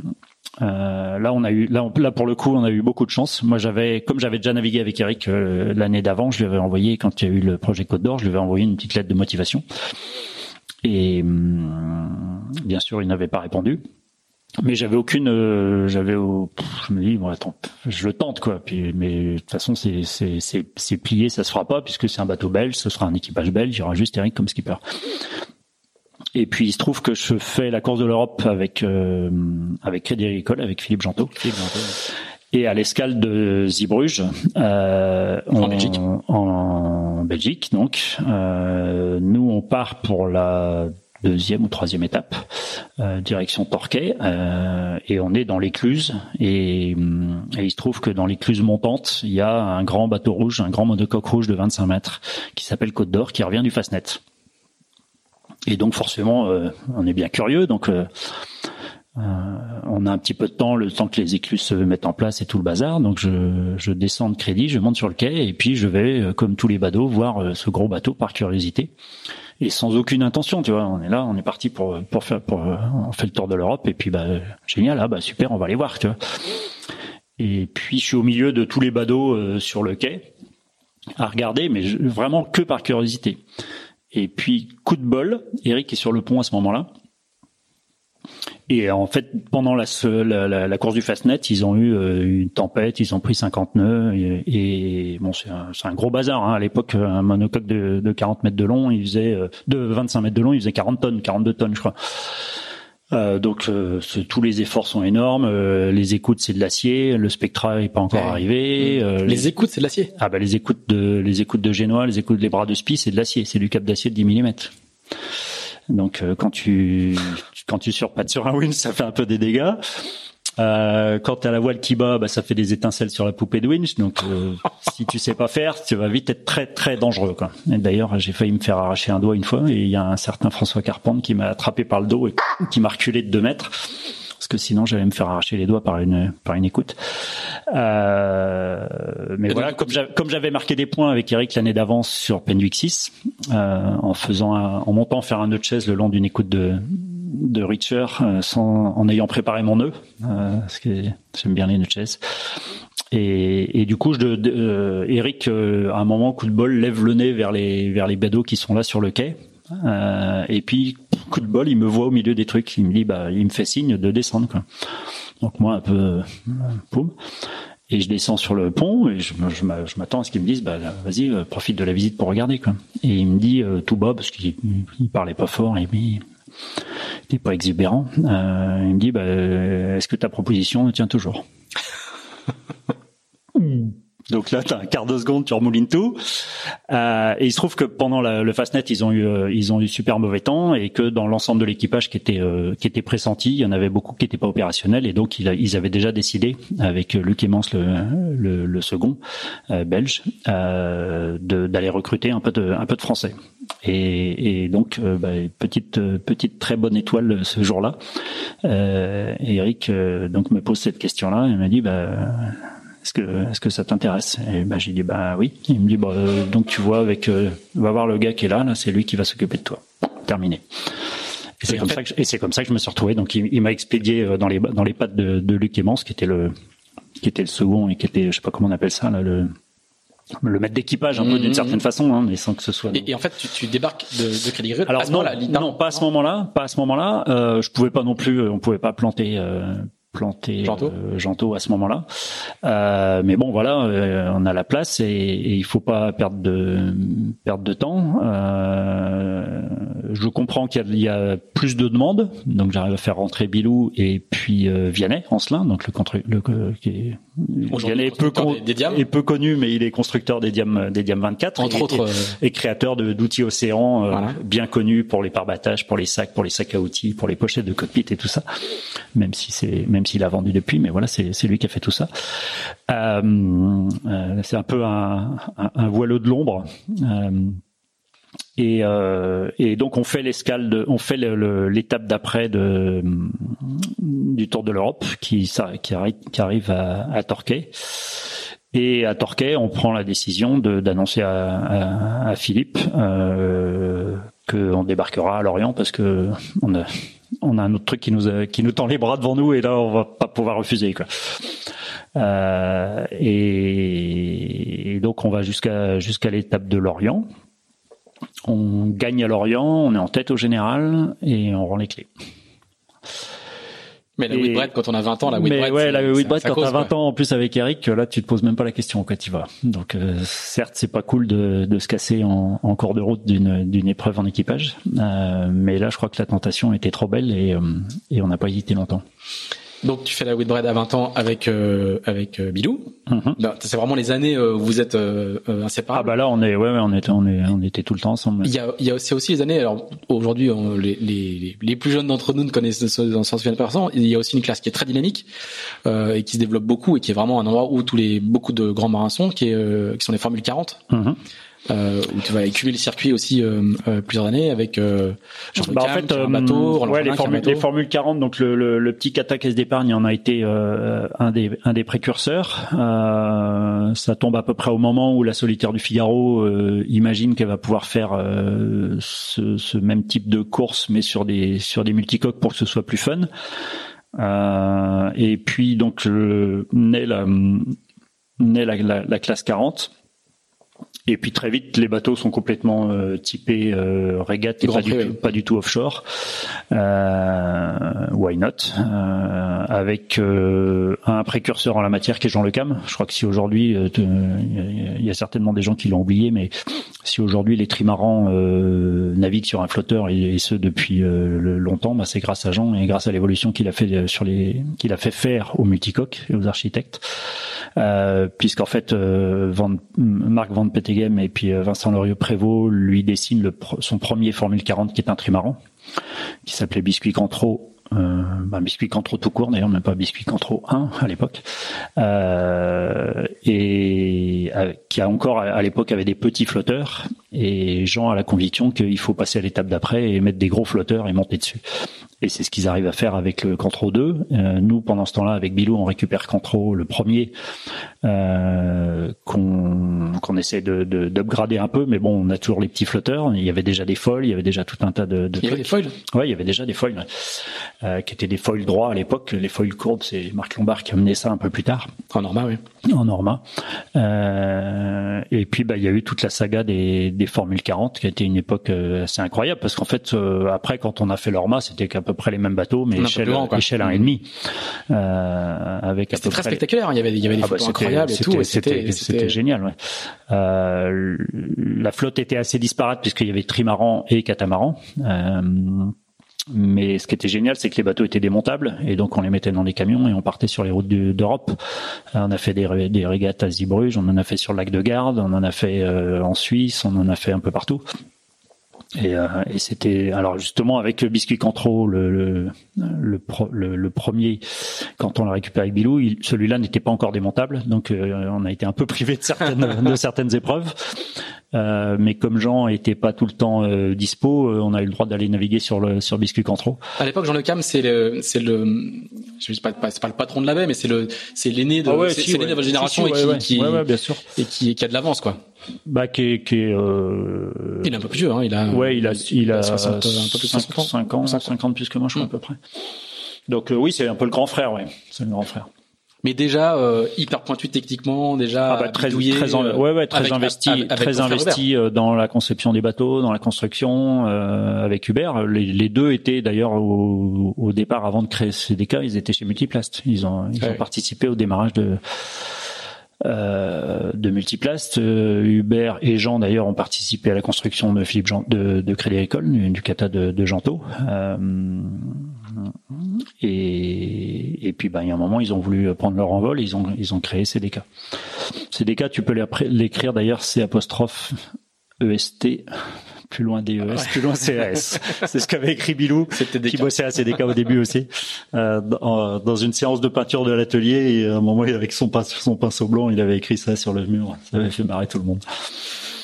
on a eu là pour le coup on a eu beaucoup de chance. Moi j'avais comme j'avais déjà navigué avec Eric l'année d'avant, je lui avais envoyé quand il y a eu le projet Côte d'Or, je lui avais envoyé une petite lettre de motivation. Et hum, bien sûr, il n'avait pas répondu mais j'avais aucune euh, j'avais je me dis bon attends je le tente quoi. Puis mais de toute façon c'est c'est c'est c'est plié ça se fera pas puisque c'est un bateau belge ce sera un équipage belge il y aura juste Eric comme skipper. Et puis il se trouve que je fais la course de l'Europe avec euh, avec Crédit Agricole avec Philippe Jantot Philippe Jantot et à l'escale de Zeebrugge euh, en Belgique. en Belgique donc euh, nous on part pour la deuxième ou troisième étape, direction Torquay, et on est dans l'écluse, et, et, il se trouve que dans l'écluse montante, il y a un grand bateau rouge, un grand monocoque rouge de 25 mètres, qui s'appelle Côte d'Or, qui revient du Fastnet. Et donc forcément, on est bien curieux, donc euh, on a un petit peu de temps, le temps que les écluses se mettent en place et tout le bazar. Donc je, je descends de crédit, je monte sur le quai et puis je vais, euh, comme tous les badauds, voir euh, ce gros bateau par curiosité et sans aucune intention. Tu vois, on est là, on est parti pour pour faire, pour on fait le tour de l'Europe et puis bah génial, ah bah super, on va aller voir. Tu vois. Et puis je suis au milieu de tous les badauds sur le quai à regarder, mais vraiment que par curiosité. Et puis coup de bol, Eric est sur le pont à ce moment-là. Et en fait, pendant la, la, la, course du Fastnet, ils ont eu euh, une tempête, ils ont pris 50 nœuds et, bon, c'est un, un, gros bazar. Hein. À l'époque, un monocoque de, de 40 mètres de long, il faisait euh, de 25 mètres de long, il faisait 40 tonnes, 42 tonnes, je crois. Euh, donc euh, tous les efforts sont énormes. les écoutes c'est de l'acier, le Spectra est pas encore arrivé. les, les, écoutes c'est de l'acier. Ah bah les écoutes de les écoutes de Génois, les écoutes des bras de spi c'est de l'acier, c'est du cap d'acier de 10 mm. Donc quand tu quand tu surpattes sur un win, ça fait un peu des dégâts. Euh, quand t'as la voile qui bat, bah, ça fait des étincelles sur la poupée de winch. Donc, euh, si tu sais pas faire, tu vas vite être très très dangereux. Quoi. Et d'ailleurs, j'ai failli me faire arracher un doigt une fois, et il y a un certain François Carpente qui m'a attrapé par le dos et qui m'a reculé de deux mètres parce que sinon j'allais me faire arracher les doigts par une par une écoute. Euh, mais voilà, comme j'avais marqué des points avec Eric l'année d'avance sur Penduix 6, euh, en faisant en montant faire un nœud de chaise le long d'une écoute de de Richer euh, sans, en ayant préparé mon nœud, euh, parce que j'aime bien les nœuds de. Et, et, du coup, je, euh, Eric, euh, à un moment, coup de bol, lève le nez vers les vers les badauds qui sont là sur le quai. Euh, et puis, coup de bol, il me voit au milieu des trucs. Il me dit, bah, il me fait signe de descendre. Donc moi, un peu, poum. Et je descends sur le pont et je, je, m'attends à ce qu'ils me disent, bah, vas-y, profite de la visite pour regarder. Quoi. Et il me dit tout bas parce qu'il il parlait pas fort et puis il pas exubérant. Euh, il me dit, bah, est-ce que ta proposition tient toujours? Donc là, t'as un quart de seconde, tu remoulines tout. Euh, et il se trouve que pendant la, le Fastnet, ils ont eu, euh, ils ont eu super mauvais temps et que dans l'ensemble de l'équipage qui était, euh, qui était pressenti, il y en avait beaucoup qui n'étaient pas opérationnels et donc ils, ils avaient déjà décidé avec Luc Emmans, le, le, le second belge, d'aller recruter un peu de, un peu de français. Et, et donc, bah, petite, petite très bonne étoile ce jour-là. Eric donc me pose cette question-là et m'a dit, bah est-ce que est-ce que ça t'intéresse? Et ben j'ai dit bah oui. Il me dit bah euh, donc tu vois avec euh, va voir le gars qui est là, là c'est lui qui va s'occuper de toi. Terminé. Et c'est comme ça que je, et c'est comme ça que je me suis retrouvé. Donc il, m'a expédié euh, dans les dans les pattes de, de Luc Emmans, qui était le qui était le second et qui était je sais pas comment on appelle ça là le le maître d'équipage un peu d'une mmh. certaine façon, hein, mais sans que ce soit. Et, en fait, tu, tu débarques de, de Crédit Agricole. Alors non, non, pas à ce moment-là, pas à ce moment-là. Euh, je pouvais pas non plus, on pouvait pas planter euh, planter Janto. Euh, à ce moment-là. Euh, mais bon, voilà, euh, on a la place et, et, il faut pas perdre de perdre de temps. Je comprends qu'il y, a plus de demandes, donc j'arrive à faire rentrer Bilou et puis Vianney, Ancelin, donc le, le qui est Vianney est peu, des, est peu connu, mais il est constructeur des Diam des Diam 24, entre et, autres, et, créateur d'outils Océan, bien connu pour les parbattages, pour les sacs, pour les sacs à outils, pour les pochettes de cockpit et tout ça. Même si c'est même s'il a vendu depuis, mais voilà, c'est lui qui a fait tout ça. Euh, euh, c'est un peu un, un, un voileux de l'ombre. Euh, et, donc on fait l'escale, on fait l'étape d'après du Tour de l'Europe qui, arrive, à, Torquay. Et à Torquay, on prend la décision d'annoncer à, Philippe qu'on débarquera à Lorient parce que on a a un autre truc qui nous qui nous tend les bras devant nous et là on va pas pouvoir refuser quoi. Euh, et, donc on va jusqu'à jusqu'à l'étape de Lorient. On gagne à Lorient, on est en tête au général et on rend les clés. Mais la Whitbread, quand on a 20 ans, la Whitbread. Ouais, la Whitbread, quand t'as 20 ans, en plus avec Eric, là, tu te poses même pas la question quand tu vas. Donc, euh, certes, c'est pas cool de, de se casser en, en, cours de route d'une, d'une épreuve en équipage. Euh, mais là, je crois que la tentation était trop belle et, euh, et on n'a pas hésité longtemps. Donc tu fais la Whitbread à 20 ans avec euh, avec euh, Bilou. Mhm. Ben, C'est vraiment les années euh, où vous êtes euh, euh, Ah inséparables. bah là on est ouais, ouais on était on est on était tout le temps ensemble. Il y a, il y a c'est aussi les années. Alors aujourd'hui, les, les, les plus jeunes d'entre nous ne connaissent s'en souviennent pas. Il y a aussi une classe qui est très dynamique euh, et qui se développe beaucoup et qui est vraiment un endroit où tous les beaucoup de grands marins sont, qui, est, euh, qui sont les Formules 40, Mhm. Euh, où tu vas écumer le circuit aussi euh, euh, plusieurs années avec euh, Jean Bah, en fait, un euh, bateau, ouais, les, formules, les formules 40, donc le, le, le petit kata caisse d'épargne en a été euh, un des un des précurseurs. Euh, ça tombe à peu près au moment où la solitaire du Figaro euh, imagine qu'elle va pouvoir faire euh, ce, ce même type de course, mais sur des sur des multicoques pour que ce soit plus fun. Euh, et puis donc le, naît la naît la, la, la classe 40. Et puis très vite, les bateaux sont complètement euh, typés euh, régate et pas du, tout, oui. pas du tout offshore. Euh, why not? Euh, Avec euh, un précurseur en la matière qui est Jean Le Cam. Je crois que si aujourd'hui, il y, a- certainement des gens qui l'ont oublié, mais si aujourd'hui les trimarans naviguent sur un flotteur et, et ce depuis longtemps, bah, c'est grâce à Jean et grâce à l'évolution qu'il a fait sur les qu'il a fait faire aux multicoques et aux architectes. Euh, puisqu'en fait euh, Van, Marc Van Petegem et puis euh, Vincent Lorieux Prévost lui dessinent son premier Formule 40 qui est un trimaran qui s'appelait Biscuit Cantreau euh, bah, Biscuit Cantreau tout court d'ailleurs même pas Biscuit Cantreau 1 à l'époque. Euh, et qui a encore à l'époque avait des petits flotteurs. Et Jean a la conviction qu'il faut passer à l'étape d'après et mettre des gros flotteurs et monter dessus et c'est ce qu'ils arrivent à faire avec le Cantreau 2 Euh, nous pendant ce temps-là avec Bilou on récupère Cantreau le premier euh, qu'on essaie de de- d'upgrader un peu mais bon on a toujours les petits flotteurs il y avait déjà des foils il y avait déjà tout un tas de, de Il y avait des foils. Ouais, il y avait déjà des foils. Euh, qui étaient des foils droits à l'époque. Les foils courbes, c'est Marc Lombard qui a mené ça un peu plus tard En Norma, oui. en Norma. Et puis bah il y a eu toute la saga des, des Formules 40 qui a été une époque assez incroyable parce qu'en fait après quand on a fait l'Orma c'était qu'à peu près les mêmes bateaux mais échelle, grand, échelle 1,5 euh, avec C'était très spectaculaire. Il y avait, il y avait des ah bah, photos incroyables et tout. c'était- génial. Ouais. Euh, la flotte était assez disparate puisqu'il y avait trimaran et catamaran. Euh, mais ce qui était génial, c'est que les bateaux étaient démontables et donc on les mettait dans des camions et on partait sur les routes d'Europe. On a fait des, des régates à Zeebrugge, on en a fait sur le lac de Garde, on en a fait euh, en Suisse, on en a fait un peu partout. Et, euh, et c'était alors justement avec Biscuit Cantreau, le le, le, pro- le- le premier quand on l'a récupéré avec Bilou, il- celui-là n'était pas encore démontable, donc euh, on a été un peu privé de certaines de certaines épreuves. Euh, mais comme Jean était pas tout le temps euh, dispo, euh, on a eu le droit d'aller naviguer sur le sur Biscuit Cantreau. À l'époque, Jean Le Cam, c'est le, c'est le, je sais pas, c'est pas le patron de la baie, mais c'est le, c'est l'aîné de, c'est c'est l'aîné de votre génération et qui, qui, bien sûr. et qui, qui a de l'avance, quoi. Bah qui est, qui est euh, Il est un peu plus vieux, hein. Il a, Ouais, il a, il a 60, un peu plus de 60 ans. 5 ans, 50 plus que moi, je crois, Mm. à peu près. Donc, euh, oui, c'est un peu le grand frère, ouais. C'est le grand frère. Mais déjà, euh, hyper pointu techniquement, déjà. Ah bah, très, très, en- euh, ouais, ouais, très avec- investi, avec- avec très investi dans la conception des bateaux, dans la construction, avec Hubert. Les, les deux étaient d'ailleurs au, au départ, avant de créer CDK, ils étaient chez Multiplast. Ils ont, ils Ouais. ont participé au démarrage de, euh, de Multiplast. Euh, Hubert et Jean d'ailleurs ont participé à la construction de Philippe de, de du, kata de, de Gento. Euh, et, puis, ben, il y a un moment, ils ont voulu prendre leur envol et ils ont, ils ont créé CDK. CDK, tu peux l'écrire d'ailleurs, c'est apostrophe EST, plus loin DES, plus loin CAS. c'est ce qu'avait écrit Bilou, C'était des qui bossait à CDK au début aussi, euh, dans, dans une séance de peinture de l'atelier. Et à un moment, avec son pinceau, son pinceau blanc, il avait écrit ça sur le mur. Ça avait fait marrer tout le monde.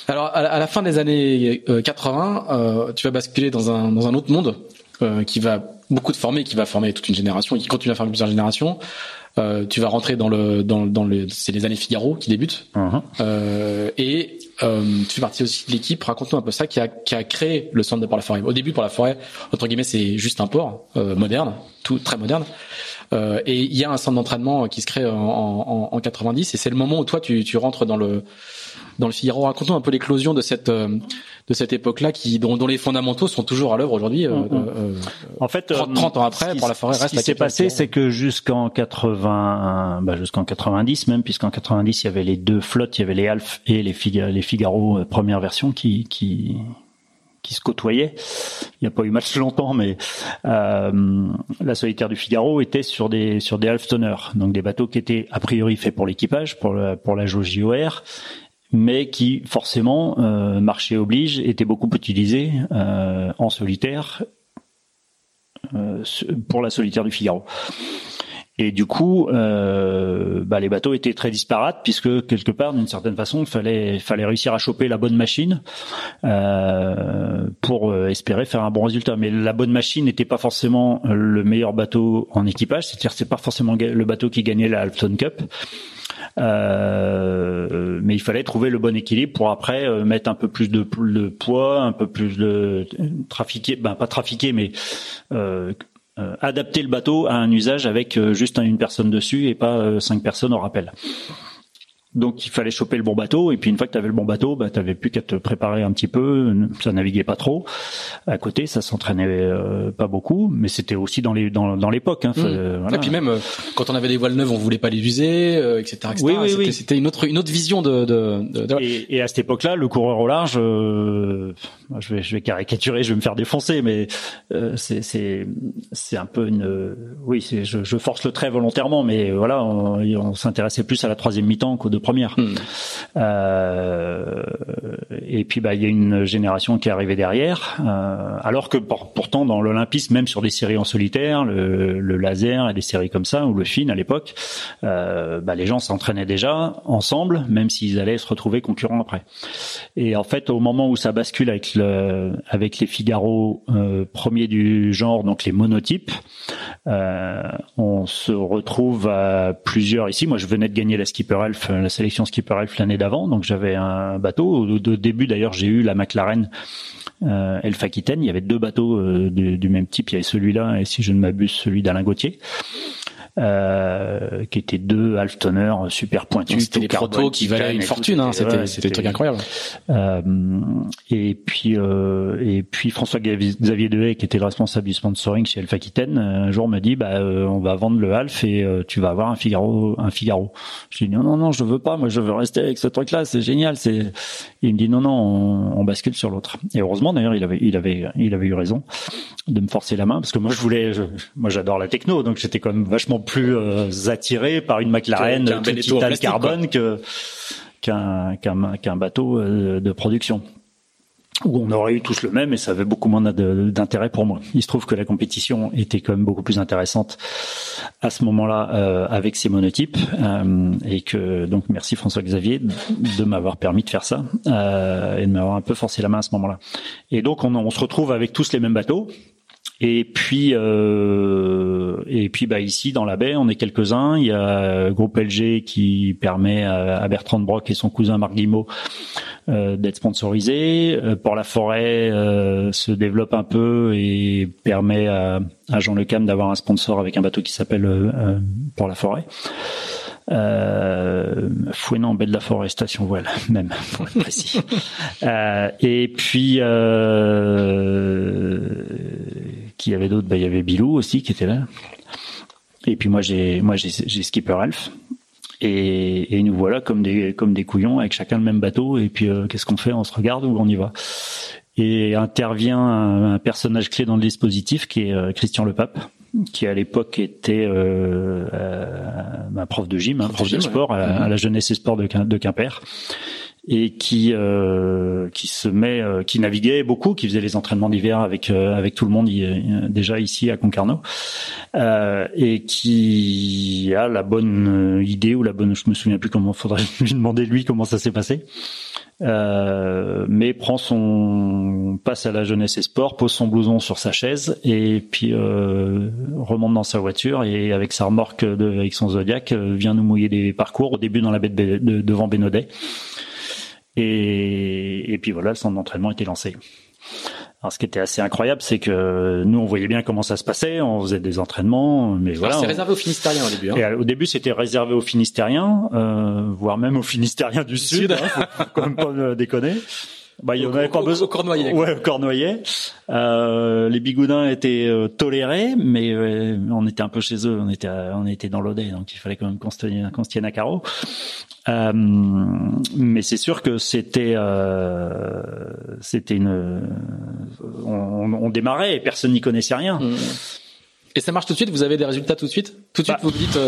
Alors, à la, fin des années euh, 80, euh, tu vas basculer dans un, dans un autre monde euh, qui va beaucoup te former, qui va former toute une génération et qui continue à former plusieurs générations. Euh, tu vas rentrer dans le dans, dans le c'est les années Figaro qui débutent euh, et euh, tu fais partie aussi de l'équipe. Raconte-nous un peu ça qui a qui a créé le centre de Port la Forêt. Au début, Port la Forêt entre guillemets c'est juste un port euh, moderne, tout très moderne. Euh, et il y a un centre d'entraînement qui se crée en, en, en 90 et c'est le moment où toi tu, tu rentres dans le dans le Figaro. Raconte-nous un peu l'éclosion de cette euh, de cette époque-là qui dont, dont les fondamentaux sont toujours à l'œuvre aujourd'hui. euh, euh, En fait, 30 euh, 30 ans après, ce qui- pour la forêt ce reste qui la s'est passé, c'est que jusqu'en 80, bah jusqu'en 90 même, puisqu'en 90 il y avait les deux flottes, il y avait les Alf et les, Figa- les Figaro première version qui qui qui se côtoyaient. Il n'y a pas eu match longtemps, mais euh, la solitaire du Figaro était sur des sur des halftoners, donc des bateaux qui étaient a priori faits pour l'équipage, pour la, pour la jauge JOR, mais qui forcément, euh, marché oblige, étaient beaucoup utilisés euh, en solitaire euh, pour la solitaire du Figaro. Et du coup, bah, les bateaux étaient très disparates puisque quelque part, d'une certaine façon, il fallait, réussir à choper la bonne machine pour espérer faire un bon résultat. Mais la bonne machine n'était pas forcément le meilleur bateau en équipage, c'est-à-dire c'est pas forcément le bateau qui gagnait la Halfton Cup. Euh, mais il fallait trouver le bon équilibre pour après euh, mettre un peu plus de, poids, un peu plus de trafiquer, ben pas trafiquer, mais euh, adapter le bateau à un usage avec juste une personne dessus et pas cinq personnes au rappel. Donc il fallait choper le bon bateau et puis une fois que tu avais le bon bateau, bah t'avais plus qu'à te préparer un petit peu, ça naviguait pas trop. À côté, ça s'entraînait euh, pas beaucoup, mais c'était aussi dans les dans, dans l'époque. Hein, mmh. Et puis même euh, quand on avait des voiles neuves, on voulait pas les user, euh, etc. etc. Oui, oui, oui. C'était une autre une autre vision de. de, de... Et, et, à cette époque-là, le coureur au large, je vais je vais caricaturer, je vais me faire défoncer, mais c'est c'est c'est un peu une oui, je, je force le trait volontairement, mais voilà, on, on s'intéressait plus à la troisième mi-temps deux première. Hmm. Euh, et puis bah il y a une génération qui est arrivée derrière, euh, alors que pourtant dans l'olympisme, même sur des séries en solitaire, le, le, laser et des séries comme ça ou le fin à l'époque, euh, bah, les gens s'entraînaient déjà ensemble, même s'ils allaient se retrouver concurrents après. Et en fait, au moment où ça bascule avec le avec les Figaro premiers du genre, donc les monotypes, on se retrouve à plusieurs ici. Moi, je venais de gagner la Skipper Elf, la sélection Skipper Elf l'année d'avant, donc j'avais un bateau. Au, début, d'ailleurs, j'ai eu la McLaren euh, Elf Aquitaine. Il y avait deux bateaux euh, du, du, même type. Il y avait celui-là et si je ne m'abuse, celui d'Alain Gauthier euh, qui étaient deux halftonners super pointus. C'était des protos qui valaient une fortune, hein, c'était c'était des trucs incroyables. Euh, et puis euh, et puis François Xavier Dehaye, qui était le responsable du sponsoring chez Alpha Aquitaine, un jour me dit bah euh, on va vendre le Half et euh, tu vas avoir un Figaro un Figaro. Je dis non non non je veux pas, moi je veux rester avec ce truc là, c'est génial. C'est il me dit non non on, on bascule sur l'autre. Et heureusement d'ailleurs il avait il avait il avait eu raison de me forcer la main parce que moi je voulais je, moi j'adore la techno donc j'étais quand même vachement plus euh, attiré par une McLaren qu titane carbone que qu'un qu'un bateau euh, de production où on aurait eu tous le même et ça avait beaucoup moins d'intérêt pour moi. Il se trouve que la compétition était quand même beaucoup plus intéressante à ce moment-là euh, avec ces monotypes euh, et que donc merci François Xavier de m'avoir permis de faire ça euh, et de m'avoir un peu forcé la main à ce moment-là. Et donc on, on se retrouve avec tous les mêmes bateaux et puis euh, et puis bah ici dans la baie, on est quelques-uns. Il y a groupe LG qui permet à Bertrand Brock et son cousin Marc Guimau euh, d'être sponsorisés. Euh, pour la forêt euh, se développe un peu et permet à, à Jean Le Cam d'avoir un sponsor avec un bateau qui s'appelle euh, pour la forêt. Euh, Fouenant, Belle de la Forêt, station voile, même, pour être précis. euh, et puis, euh, qui y avait d'autres bah, Il y avait Bilou aussi qui était là. Et puis moi, j'ai moi j'ai Skipper Alf. Et, et, nous voilà comme des comme des couillons avec chacun le même bateau. Et puis euh, qu'est-ce qu'on fait? On se regarde ou on y va? Et intervient un, un, personnage clé dans le dispositif qui est euh, Christian Le Pape qui à l'époque était euh, euh, prof de gym, prof de, sport à, à, la jeunesse et sport de, de Quimper et qui euh, qui se met euh, qui naviguait beaucoup qui faisait les entraînements d'hiver avec euh, avec tout le monde déjà ici à Concarneau euh, et qui a la bonne idée ou la bonne je me souviens plus comment faudrait lui demander lui comment ça s'est passé mais prend son passe à la jeunesse et sport pose son blouson sur sa chaise et puis remonte dans sa voiture et avec sa remorque de, avec son Zodiac vient nous mouiller des parcours au début dans la baie de, de, devant Bénodet et, et puis voilà, le centre d'entraînement était lancé. Alors, ce qui était assez incroyable, c'est que nous, on voyait bien comment ça se passait, on faisait des entraînements, mais voilà. C'est réservé aux Finistériens au début. Hein. Et au début, c'était réservé aux Finistériens, euh, voire même aux Finistériens du, Sud. Hein, faut, quand même pas déconner. Bah, il y en avait pas besoin. Au Cornouaillet. Ouais, au Cornouaillet. Euh, les bigoudins étaient euh, tolérés, mais euh, on était un peu chez eux. On était, on était dans l'Odé, donc il fallait quand même qu'on se tienne, qu'on se tienne à carreau. Euh, mais c'est sûr que c'était, c'était une, on, on, démarrait et personne n'y connaissait rien. Mmh. Et ça marche tout de suite? Vous avez des résultats tout de suite? Tout de suite, bah, vous dites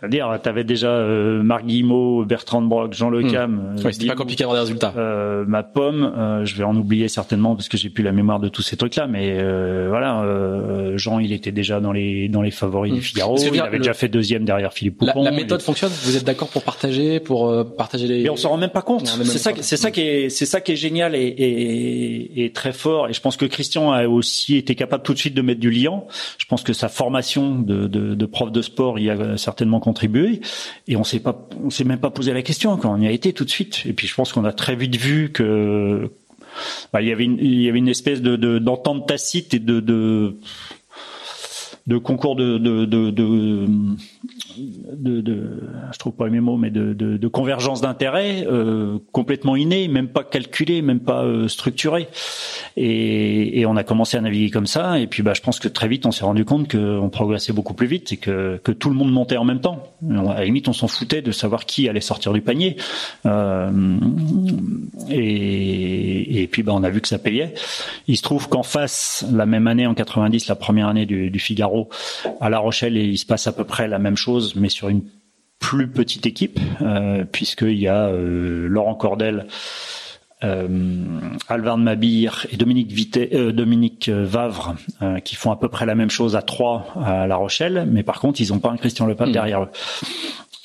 c'est-à-dire, tu avais déjà euh, Marc Guillemot, Bertrand Brock, Jean Le Cam. Hmm. Euh, c'était pas compliqué d'avoir des résultats. Euh, ma pomme, euh, je vais en oublier certainement parce que j'ai plus la mémoire de tous ces trucs-là, mais euh, voilà, Jean, il était déjà dans les dans les favoris du hmm. Figaro. Il avait déjà fait deuxième derrière Philippe Poupon. La, la méthode fonctionne. Vous êtes d'accord pour partager, pour partager les. Mais on s'en rend même pas compte. C'est ça, c'est ça qui est, c'est ça qui est génial et, et, et, très fort. Et je pense que Christian a aussi été capable tout de suite de mettre du liant. Je pense que sa formation de, de, de prof de sport y a certainement contribué et on s'est pas, on s'est même pas posé la question quand on y a été tout de suite. Et puis je pense qu'on a très vite vu que bah, il y avait une, il y avait une espèce de d'entente tacite et de, de concours de, de, de, je trouve pas mots, mais de, convergence d'intérêts euh, complètement inné, même pas calculé, même pas euh, structuré. Et, et, on a commencé à naviguer comme ça. Et puis, bah, je pense que très vite, on s'est rendu compte qu'on progressait beaucoup plus vite et que, que tout le monde montait en même temps. À la limite, on s'en foutait de savoir qui allait sortir du panier. Euh, et, et puis, bah, on a vu que ça payait. Il se trouve qu'en face, la même année, en 90, la première année du, du Figaro, à La Rochelle, il se passe à peu près la même chose, mais sur une plus petite équipe, euh, puisqu'il y a euh, Laurent Cordel, euh, Mabir et Dominique, Vité, euh, Dominique Vavre euh, qui font à peu près la même chose à trois à La Rochelle, mais par contre ils n'ont pas un Christian Lepap mmh. derrière eux.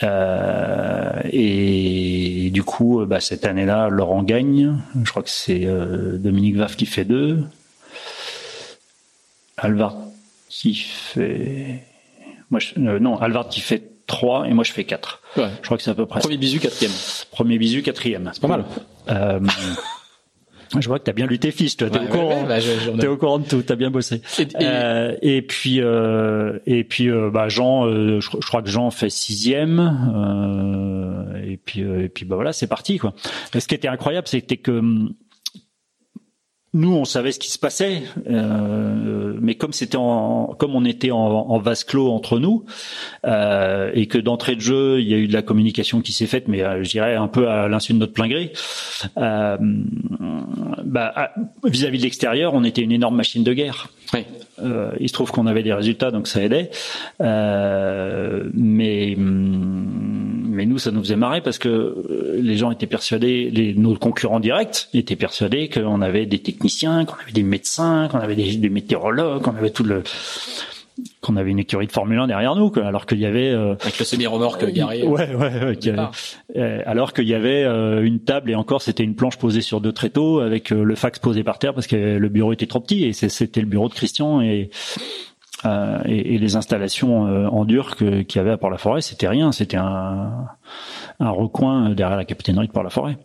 Euh, et, du coup, bah, cette année-là, Laurent gagne. Je crois que c'est Dominique Vavre qui fait deux. Alvard qui fait, moi je... non, Alvard qui fait 3 et moi je fais 4. Ouais. Je crois que c'est à peu près. Premier bisu, quatrième. Premier bisu, quatrième. C'est pas mal. Euh, je vois que t'as bien lu tes fiches, toi. T'es au courant. Bah, t'es au courant de tout. T'as bien bossé. Et, et... Euh, et puis, euh, et puis, euh, bah, Jean, euh, je, je, crois que Jean fait sixième. et puis, et puis, bah voilà, c'est parti, quoi. Et ce qui était incroyable, c'était que hum, nous, on savait ce qui se passait, euh, mais comme c'était en, comme on était en, en vase clos entre nous, euh, et que d'entrée de jeu, il y a eu de la communication qui s'est faite, mais euh, je dirais un peu à l'insu de notre plein gré. Euh, bah, vis-à-vis de l'extérieur, on était une énorme machine de guerre. Oui. Euh, il se trouve qu'on avait des résultats, donc ça aidait. mais mais nous, ça nous faisait marrer parce que euh, les gens étaient persuadés, les, nos concurrents directs étaient persuadés qu'on avait des techniciens, qu'on avait des médecins, qu'on avait des, des météorologues, qu'on avait tout le qu'on avait une écurie de Formule 1 derrière nous, alors qu'il y avait euh, avec le semi-remorque garé. Ouais, ouais, ouais euh, alors qu'il y avait euh, une table et encore c'était une planche posée sur deux tréteaux avec le fax posé par terre parce que le bureau était trop petit et c'était le bureau de Christian et euh, et, et, les installations euh, en dur qu'il y avait à Port-la-Forêt, c'était rien, c'était un, un recoin derrière la capitainerie de Port-la-Forêt.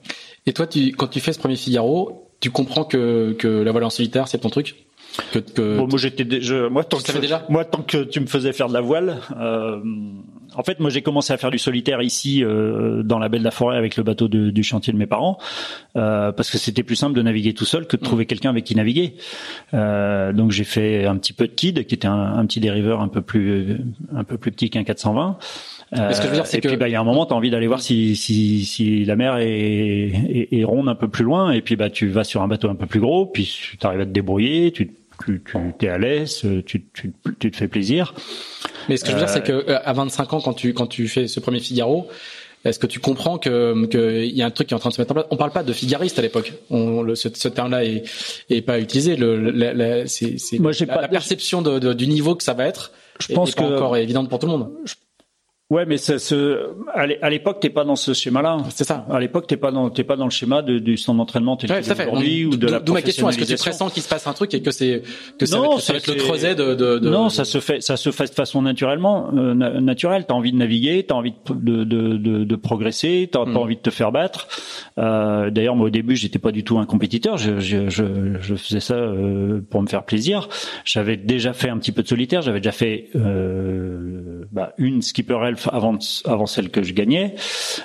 Et toi, tu, quand tu fais ce premier Figaro, tu comprends que, que la voile en solitaire, c'est ton truc? Que, que bon, moi j'étais moi tant que déjà? moi tant que tu me faisais faire de la voile euh, en fait, moi, j'ai commencé à faire du solitaire ici, euh, dans la baie de la Forêt, avec le bateau de, du chantier de mes parents, euh, parce que c'était plus simple de naviguer tout seul que de trouver quelqu'un avec qui naviguer. Euh, donc, j'ai fait un petit peu de kid, qui était un, un, petit dériveur un peu plus, un peu plus petit qu'un 420. Euh, ce que je veux dire, c'est et que puis, bah, il y a un moment, tu as envie d'aller voir si, si, si la mer est, est, est, ronde un peu plus loin, et puis bah, tu vas sur un bateau un peu plus gros, puis tu arrives à te débrouiller, tu tu, tu es à l'aise, tu, tu, tu, te fais plaisir. Mais ce que je veux dire, c'est que euh, à 25 ans, quand tu quand tu fais ce premier Figaro, est-ce que tu comprends que qu'il y a un truc qui est en train de se mettre en place? On parle pas de figariste à l'époque. On le, ce, ce terme-là est, est pas utilisé. Le, c'est, c'est Moi, la, pas, la perception de, de, du niveau que ça va être. Je pense est, que pas encore évidente pour tout le monde. Ouais, mais ce, ce, à l'époque, t'es pas dans ce schéma-là. C'est ça. À l'époque, t'es pas dans, t'es pas dans le schéma de, du centre d'entraînement tel ouais, aujourd'hui ou de la D'où ma question. Est-ce que tu pressens qu'il se passe un truc et que c'est que ça, non, va, être, ça va être le creuset de, de, de, Non, ça se fait, ça se fait de façon naturellement, euh, naturelle. T'as envie de naviguer, t'as envie de, de, de, de progresser, t'as pas envie de te faire battre. Euh, D'ailleurs, moi, au début, j'étais pas du tout un compétiteur. Je, je, je, je faisais ça euh, pour me faire plaisir. J'avais déjà fait un petit peu de solitaire. J'avais déjà fait euh, bah, une skipper elf avant avant celle que je gagnais.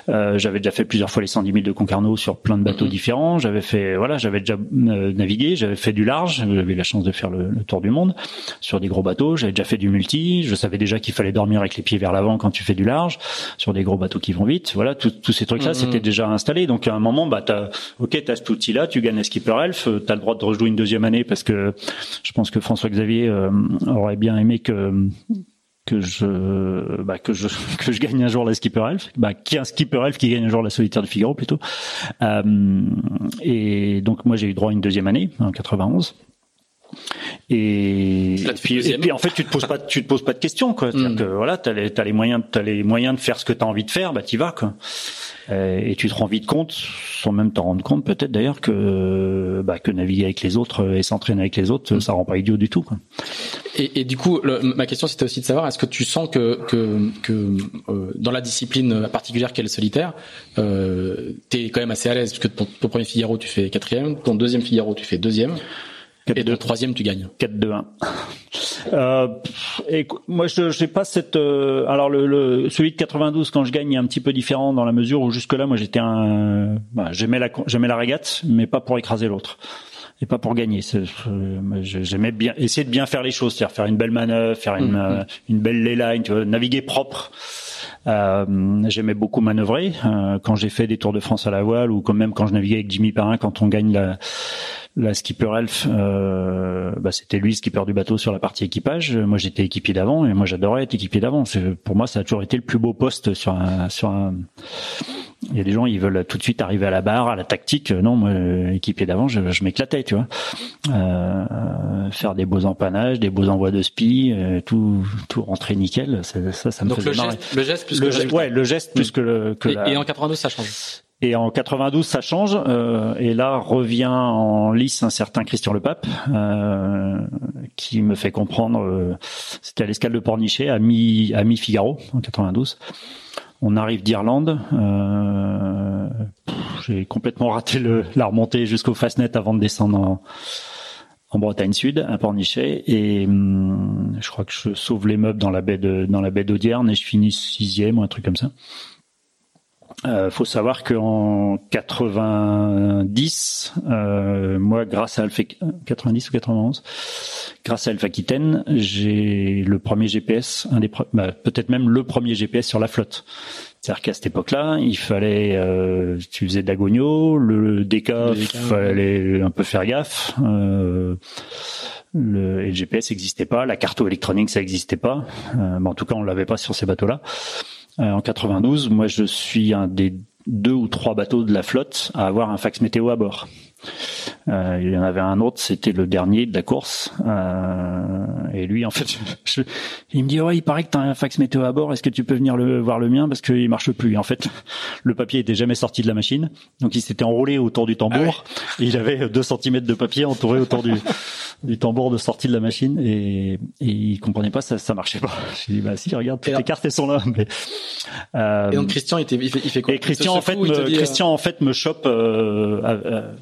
Euh, j'avais déjà fait plusieurs fois les 110 000 de Concarneau sur plein de bateaux mhm. différents. J'avais fait voilà, j'avais déjà euh, navigué, j'avais fait du large, j'avais eu la chance de faire le, tour du monde sur des gros bateaux. J'avais déjà fait du multi. Je savais déjà qu'il fallait dormir avec les pieds vers l'avant quand tu fais du large sur des gros bateaux qui vont vite. Voilà, tous ces trucs là, mhm. c'était déjà installé. Donc à un moment, bah t'as ok, t'as cet outil là, tu gagnes la skipper elf, t'as le droit de rejouer une deuxième année parce que je pense que François Xavier euh, aurait bien aimé que que je bah, que je que je gagne un jour la skipper elf bah qui un skipper elf qui gagne un jour la solitaire du Figaro plutôt. Euh, et donc moi j'ai eu droit à une deuxième année en 91 et, puis, et puis en fait tu te poses pas tu te poses pas de questions quoi mm. que voilà t'as les t'as les moyens t'as les moyens de faire ce que t'as envie de faire bah t'y vas quoi euh, et tu te rends vite compte, sans même t'en rendre compte peut-être d'ailleurs que bah, que naviguer avec les autres et s'entraîner avec les autres, ça rend pas idiot du tout. Quoi. Et, et du coup, ma question c'était aussi de savoir, est-ce que tu sens que que, que euh, dans la discipline particulière qu'est le solitaire, euh, t'es quand même assez à l'aise parce que ton, ton premier Figaro tu fais quatrième, ton deuxième Figaro tu fais deuxième. Et de troisième, tu gagnes. 4-2-1. Euh, et moi, je n'ai pas cette. Euh, alors, le, le, celui de 92, quand je gagne, est un petit peu différent dans la mesure où jusque-là, moi, j'étais un. Bah, j'aimais la j'aimais la régate, mais pas pour écraser l'autre et pas pour gagner. J'aimais bien essayer de bien faire les choses, c'est-à-dire faire une belle manœuvre, faire une, mm-hmm. euh, une belle layline, tu vois, naviguer propre. Euh, j'aimais beaucoup manœuvrer. Euh, quand j'ai fait des tours de France à la voile ou quand même quand je naviguais avec Jimmy Parrain, quand on gagne la la skipper elf, euh, bah, c'était lui le skipper du bateau sur la partie équipage. Moi, j'étais équipier d'avant et moi, j'adorais être équipier d'avant. Pour moi, ça a toujours été le plus beau poste sur un, sur un. Il y a des gens, ils veulent tout de suite arriver à la barre, à la tactique. Non, moi, équipier d'avant, je, je m'éclatais, tu vois. Euh, faire des beaux empannages, des beaux envois de spi, euh, tout, tout rentrer nickel. Ça, ça, me Donc faisait le marrer. geste, le geste plus le que geste, ouais, le geste plus que le. Que et, la... et en 92, ça change. Et en 92, ça change. Euh, et là revient en lice un certain Christian Lepape, euh, qui me fait comprendre. Euh, C'était à l'escale de Pornichet, à mi à mi Figaro en 92. On arrive d'Irlande. Euh, J'ai complètement raté le, la remontée jusqu'au Fastnet avant de descendre en, en Bretagne Sud, à Pornichet, et hum, je crois que je sauve les meubles dans la baie de dans la baie d'Audierne et je finis sixième ou un truc comme ça. Euh, faut savoir qu'en 90, euh, moi, grâce à Alpha 90 ou 91, grâce à Alpha Aquitaine, j'ai le premier GPS, un des bah, peut-être même le premier GPS sur la flotte. C'est-à-dire qu'à cette époque-là, il fallait, euh, tu faisais d'agogno, le DK, il fallait un peu faire gaffe. Euh, le, et le GPS n'existait pas, la carte électronique ça n'existait pas. Euh, en tout cas, on l'avait pas sur ces bateaux-là. Euh, en 92, moi je suis un des deux ou trois bateaux de la flotte à avoir un fax météo à bord. Euh, il y en avait un autre, c'était le dernier de la course. Euh, et lui, en fait, je, il me dit ouais, il paraît que tu as un fax météo à bord. Est-ce que tu peux venir le voir le mien? Parce qu'il marche plus. Et en fait, le papier était jamais sorti de la machine, donc il s'était enroulé autour du tambour. Ah et il avait deux centimètres de papier entouré autour du, du tambour de sortie de la machine et, et il comprenait pas ça, ça marchait pas. J'ai dit bah si, regarde, toutes les cartes elles sont là. Mais, euh, et donc Christian, il, fait, il fait quoi? Et Christian en fait, me, Christian en fait me chope. Euh,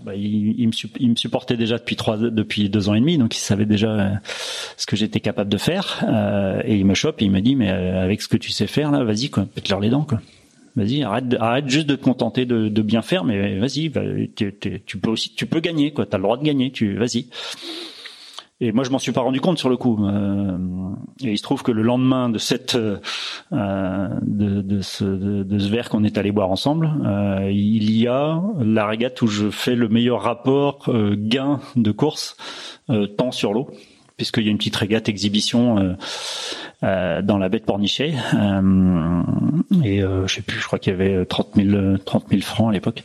bah, il, il, me, supportait déjà depuis trois, depuis deux ans et demi, donc il savait déjà euh, ce que j'étais capable de faire. Euh, et il me chope et il me dit mais avec ce que tu sais faire là, vas-y quoi, pète-leur les dents quoi. Vas-y, arrête, arrête juste de te contenter de, de bien faire, mais vas-y, tu peux aussi, tu peux gagner quoi. T'as le droit de gagner, tu vas-y. Et moi, je m'en suis pas rendu compte sur le coup. Euh, et il se trouve que le lendemain de cette, euh, de, ce, verre qu'on est allé boire ensemble, euh, il y a la régate où je fais le meilleur rapport gain de course, temps sur l'eau puisqu'il y a une petite régate exhibition dans la baie de Pornichet. Euh, et euh, je sais plus, je crois qu'il y avait 30 000, 30 000 francs à l'époque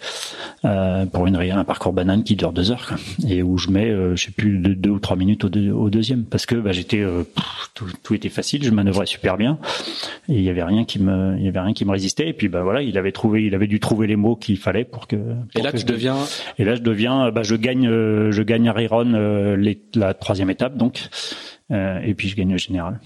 euh, pour une un parcours banane qui dure deux heures. Quoi. Et où je mets, je sais plus, deux, deux, ou trois minutes au, au deuxième. Parce que bah, j'étais, tout, tout, était facile, je manœuvrais super bien. Et il y avait rien qui me, il y avait rien qui me résistait. Et puis bah voilà, il avait trouvé, il avait dû trouver les mots qu'il fallait pour que. Pour et là, que tu deviens. Et là, je deviens, bah, je gagne, je gagne à Riron la troisième étape donc. Euh, et puis je gagne le général.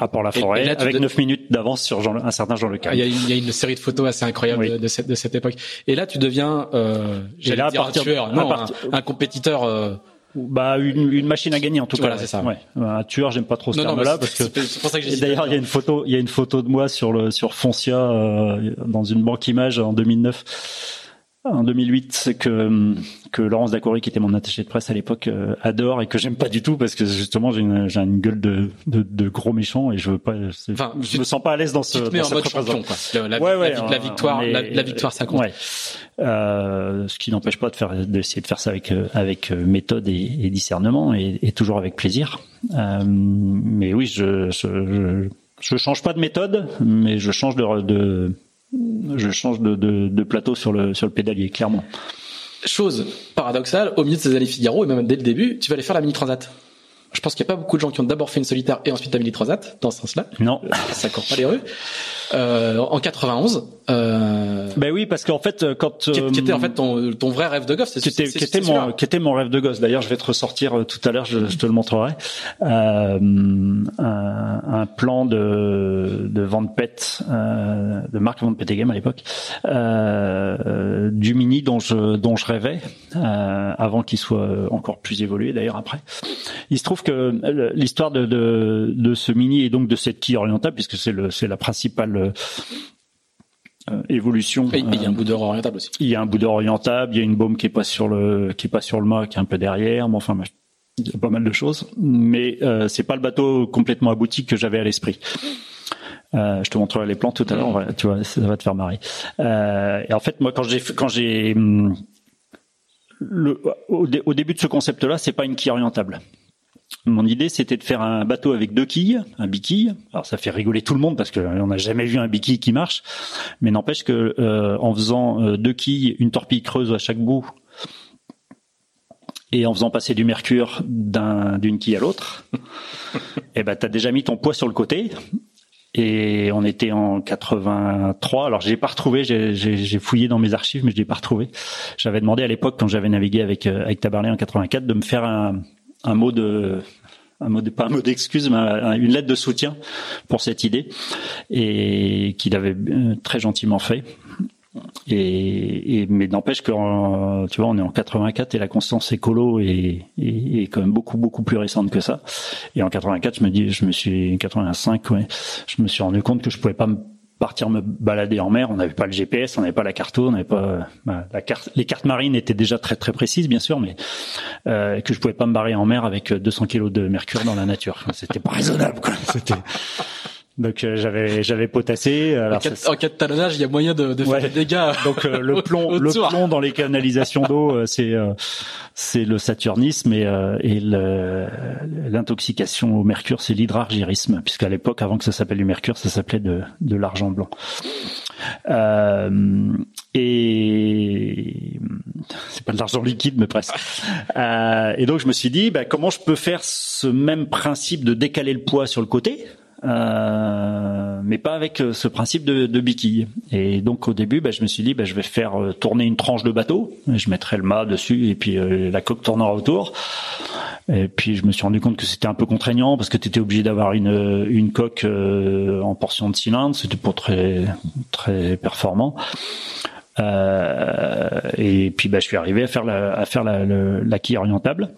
À Port la Forêt, avec 9 minutes d'avance sur Jean, un certain Jean Le ah, Il y, a une, série de photos assez incroyables de, cette, de cette époque. Et là, tu deviens, euh, là, dire un tueur, non, un, compétiteur. Euh, Bah une, une machine à gagner en tout Voilà, cas. c'est ça. Ouais. Un tueur, j'aime pas trop ce terme-là mais parce que pour ça que j'ai. D'ailleurs, il y a une photo, il y a une photo de moi sur le sur Foncia euh, dans une banque image en 2009. En 2008, c'est que que Laurence Dacoury, qui était mon attaché de presse à l'époque, euh, adore et que j'aime pas du tout parce que justement j'ai une, j'ai une gueule de, de de gros méchant et je veux pas. Enfin, je me sens pas à l'aise dans ce. Tu te mets dans en mode champion, quoi. La, la- Ouais, ouais, la- la euh, victoire, est- la, la victoire, ça compte. Ouais. Euh, ce qui n'empêche pas de faire, d'essayer de faire ça avec euh, avec euh, méthode et, et discernement et, et toujours avec plaisir. Euh, mais oui, je, je je je change pas de méthode, mais je change de de je change de, plateau sur le sur le pédalier clairement. Chose paradoxale, au milieu de ces années Figaro, et même dès le début, tu vas aller faire la mini transat. Je pense qu'il n'y a pas beaucoup de gens qui ont d'abord fait une solitaire et ensuite la mini transat, dans ce sens-là. Non. Ça court pas les rues. Euh, en 91, euh, Ben oui, parce qu'en fait, quand qui, qui était en euh, fait ton, ton vrai rêve de gosse, qui était, qui mon qui était mon rêve de gosse. D'ailleurs, je vais te ressortir euh, tout à l'heure, je, je te le montrerai. Euh, un, un plan de de Van Pet, euh, de Marc Van Petegem à l'époque, euh, du mini dont je dont je rêvais euh, avant qu'il soit encore plus évolué. D'ailleurs après, il se trouve que euh, l'histoire de, de de ce mini et donc de cette quille orientable, puisque c'est le c'est la principale euh, évolution. Et il y a un euh, bout d'heure orientable aussi. il y a un bout d'or orientable, il y a une baume qui est pas sur le qui est pas sur le mât, qui est un peu derrière. Bon, enfin, il y a pas mal de choses, mais euh, c'est pas le bateau complètement abouti que j'avais à l'esprit. Euh, je te montrerai les plans tout à l'heure, tu vois, ça va te faire marrer. Euh, et en fait, moi, quand j'ai quand j'ai hum, le, au, dé- au début de ce concept-là, c'est pas une quille orientable. Mon idée, c'était de faire un bateau avec deux quilles, un biquille. Alors, ça fait rigoler tout le monde parce qu'on n'a jamais vu un biquille qui marche. Mais n'empêche que euh, en faisant euh, deux quilles, une torpille creuse à chaque bout, et en faisant passer du mercure d'un- d'une quille à l'autre, eh ben t'as déjà mis ton poids sur le côté. Et on était en 83. Alors j'ai pas retrouvé, j'ai- j'ai j'ai fouillé dans mes archives, mais je l'ai pas retrouvé. J'avais demandé à l'époque, quand j'avais navigué avec euh, avec Tabarly en 84, de me faire un, un mot de un mot de, pas un mot d'excuse, mais un- une lettre de soutien pour cette idée, et qu'il avait euh, très gentiment fait. Et, et mais n'empêche que tu vois, on est en 84 et la constance écolo est, est, est quand même beaucoup beaucoup plus récente que ça. Et en 84, je me dis, je me suis 85, ouais, je me suis rendu compte que je pouvais pas me partir me balader en mer. On n'avait pas le GPS, on n'avait pas la carte, on n'avait pas bah, la carte. Les cartes marines étaient déjà très très précises, bien sûr, mais euh, que je pouvais pas me barrer en mer avec 200 kilos de mercure dans la nature. C'était pas raisonnable, quoi. C'était donc euh, j'avais j'avais potassé. En Alors, cas, ça- en cas de talonnage, il y a moyen de, de faire Ouais. des dégâts. donc euh, le plomb, le plomb dans les canalisations d'eau, euh, c'est euh, c'est le saturnisme et, euh, et le- l'intoxication au mercure, c'est l'hydrargyrisme, puisqu'à l'époque, avant que ça s'appelle du mercure, ça s'appelait de de l'argent blanc. Euh, et c'est pas de l'argent liquide, mais presque. Euh, et donc je me suis dit, bah, comment je peux faire ce même principe de décaler le poids sur le côté, euh, mais pas avec euh, ce principe de, de biquille. Et donc au début, bah, je me suis dit, bah, je vais faire euh, tourner une tranche de bateau, je mettrai le mât dessus et puis euh, la coque tournera autour. Et puis je me suis rendu compte que c'était un peu contraignant parce que tu étais obligé d'avoir une une coque euh, en portion de cylindre, c'était pas très très performant. Et puis bah, je suis arrivé à faire la, à faire la, le- la quille orientable.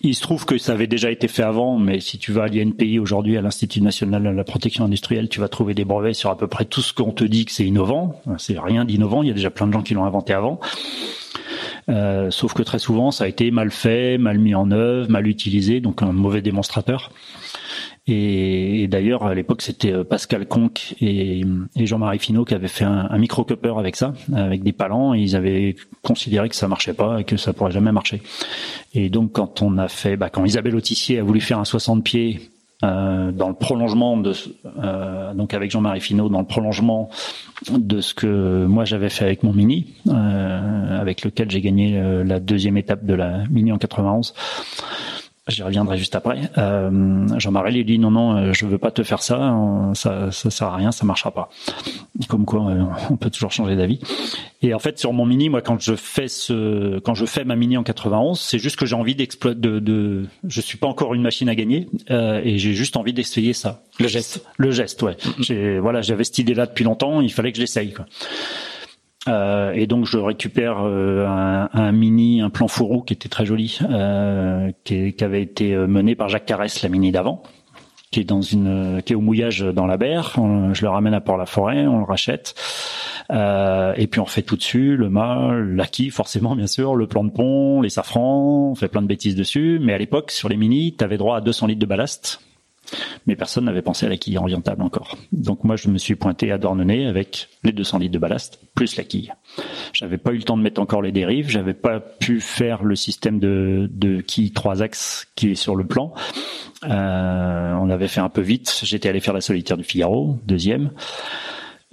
Il se trouve que ça avait déjà été fait avant, mais si tu vas à l'INPI aujourd'hui, à l'Institut national de la protection industrielle, tu vas trouver des brevets sur à peu près tout ce qu'on te dit que c'est innovant. C'est rien d'innovant, il y a déjà plein de gens qui l'ont inventé avant. Euh, sauf que très souvent, ça a été mal fait, mal mis en œuvre, mal utilisé, donc un mauvais démonstrateur. Et, d'ailleurs, à l'époque, c'était euh, Pascal Conque et, Jean-Marie Finot qui avaient fait un, micro-cupper avec ça, avec des palans, et ils avaient considéré que ça marchait pas et que ça pourrait jamais marcher. Et donc, quand on a fait, bah, quand Isabelle Autissier a voulu faire un 60 pieds euh, dans le prolongement de, euh, donc avec Jean-Marie Finot, dans le prolongement de ce que moi j'avais fait avec mon mini, euh, avec lequel j'ai gagné la deuxième étape de la mini en 91. J'y reviendrai juste après. Euh, Jean-Marie lui dit non non, euh, je veux pas te faire ça, ça ça sert à rien, ça marchera pas. Comme quoi, euh, on peut toujours changer d'avis. Et en fait, sur mon mini, moi, quand je fais ce, quand je fais ma mini en 91, c'est juste que j'ai envie d'exploiter. De, de, je suis pas encore une machine à gagner, euh, et j'ai juste envie d'essayer ça. Le geste. Le geste, ouais. J'ai, voilà, j'avais cette idée-là depuis longtemps. Il fallait que je l'essaye. Quoi. Euh, et donc je récupère euh, un, un, mini, un plan fourreau qui était très joli, euh, qui, qui, avait été mené par Jacques Carès, la mini d'avant, qui est dans une, qui est au mouillage dans la berre. je le ramène à Port-la-Forêt, on le rachète. Euh, et puis on refait tout dessus, le mât, l'acquis forcément bien sûr, le plan de pont, les safrans, on fait plein de bêtises dessus. Mais à l'époque, sur les mini, tu avais droit à 200 litres de ballast mais personne n'avait pensé à la quille orientable encore. Donc moi, je me suis pointé à Dornenay avec les 200 litres de ballast plus la quille. J'avais pas eu le temps de mettre encore les dérives, j'avais pas pu faire le système de, de quille 3 axes qui est sur le plan. Euh, on avait fait un peu vite. J'étais allé faire la solitaire du Figaro, deuxième.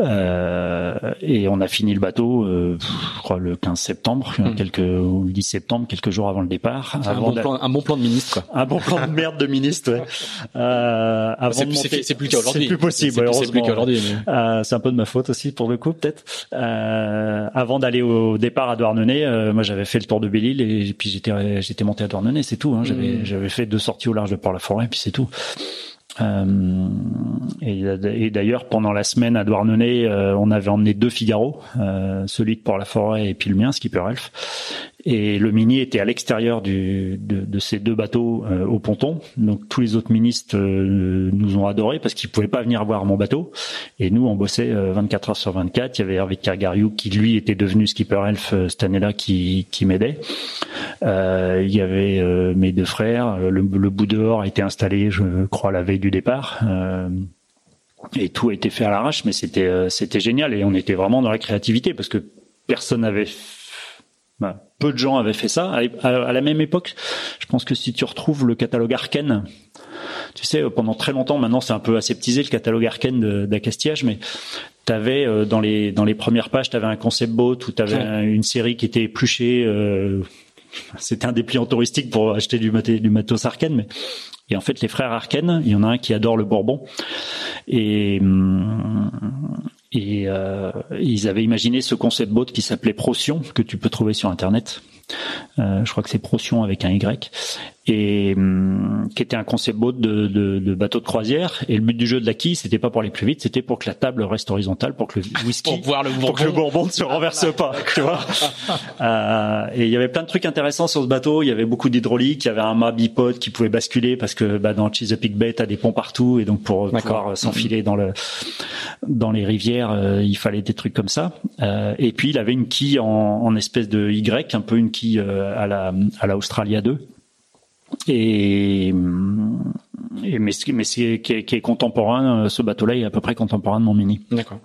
Euh, et on a fini le bateau, euh, je crois le 15 septembre, hmm. quelques ou le 10 septembre, quelques jours avant le départ. Un, bon plan, un, bon plan, de ministre. Quoi. Un bon plan de merde de ministre. Ouais. Euh, c'est plus, qu'aujourd'hui. C'est plus possible. C'est plus qu'aujourd'hui. Euh, c'est un peu de ma faute aussi pour le coup peut-être. Euh, avant d'aller au départ à Douarnenez, euh, moi j'avais fait le tour de Belle-Île et puis j'étais j'étais monté à Douarnenez, c'est tout. Hein. J'avais hmm. j'avais fait deux sorties au large de Port-la-Forêt, puis c'est tout. Euh, et, d'ailleurs, pendant la semaine à Douarnenez, euh, on avait emmené deux Figaro, euh, celui de Port-la-Forêt et puis le mien, Skipper Elf. Et le mini était à l'extérieur de, de, ces deux bateaux euh, au ponton. Donc tous les autres ministres euh, nous ont adorés parce qu'ils pouvaient pas venir voir mon bateau. Et nous, on bossait 24 euh, heures sur 24. Il y avait Hervé Cargariou qui lui était devenu skipper elf cette année-là qui, qui m'aidait. il y avait mes deux frères. Le, le, bout dehors a été installé, je crois, la veille du départ et tout a été fait à l'arrache, mais c'était c'était génial et on était vraiment dans la créativité parce que personne n'avait bah, peu de gens avaient fait ça. À, la même époque, je pense que si tu retrouves le catalogue Arken, tu sais, pendant très longtemps, maintenant c'est un peu aseptisé le catalogue Arken d'Acastillage, mais tu avais euh, dans les dans les premières pages, tu avais un concept boat ou tu avais une série qui était épluchée. Euh, c'était un dépliant touristique pour acheter du, du matos Arken, mais et en fait, les frères Arken, il y en a un qui adore le Bourbon, et et euh, ils avaient imaginé ce concept boat qui s'appelait Procyon, que tu peux trouver sur Internet. Euh, je crois que c'est Procyon avec un Y et hum, qui était un concept boat de, de, de, bateau de croisière. Et le but du jeu de la quille, c'était pas pour aller plus vite, c'était pour que la table reste horizontale, pour que le whisky, pour, voir le bourbon. que le bourbon ne se renverse pas, tu vois. euh, et il y avait plein de trucs intéressants sur ce bateau. Il y avait beaucoup d'hydraulique, il y avait un mât bipod qui pouvait basculer parce que bah, dans Chesapeake Bay, t'as des ponts partout et donc pour pouvoir s'enfiler dans le dans les rivières, euh, il fallait des trucs comme ça. Euh, et puis il avait une quille en, en espèce de Y, un peu une quille euh, à la à la Australia 2 et, et mais, mais qui est, qui est contemporain. Ce bateau-là est à peu près contemporain de mon mini. D'accord.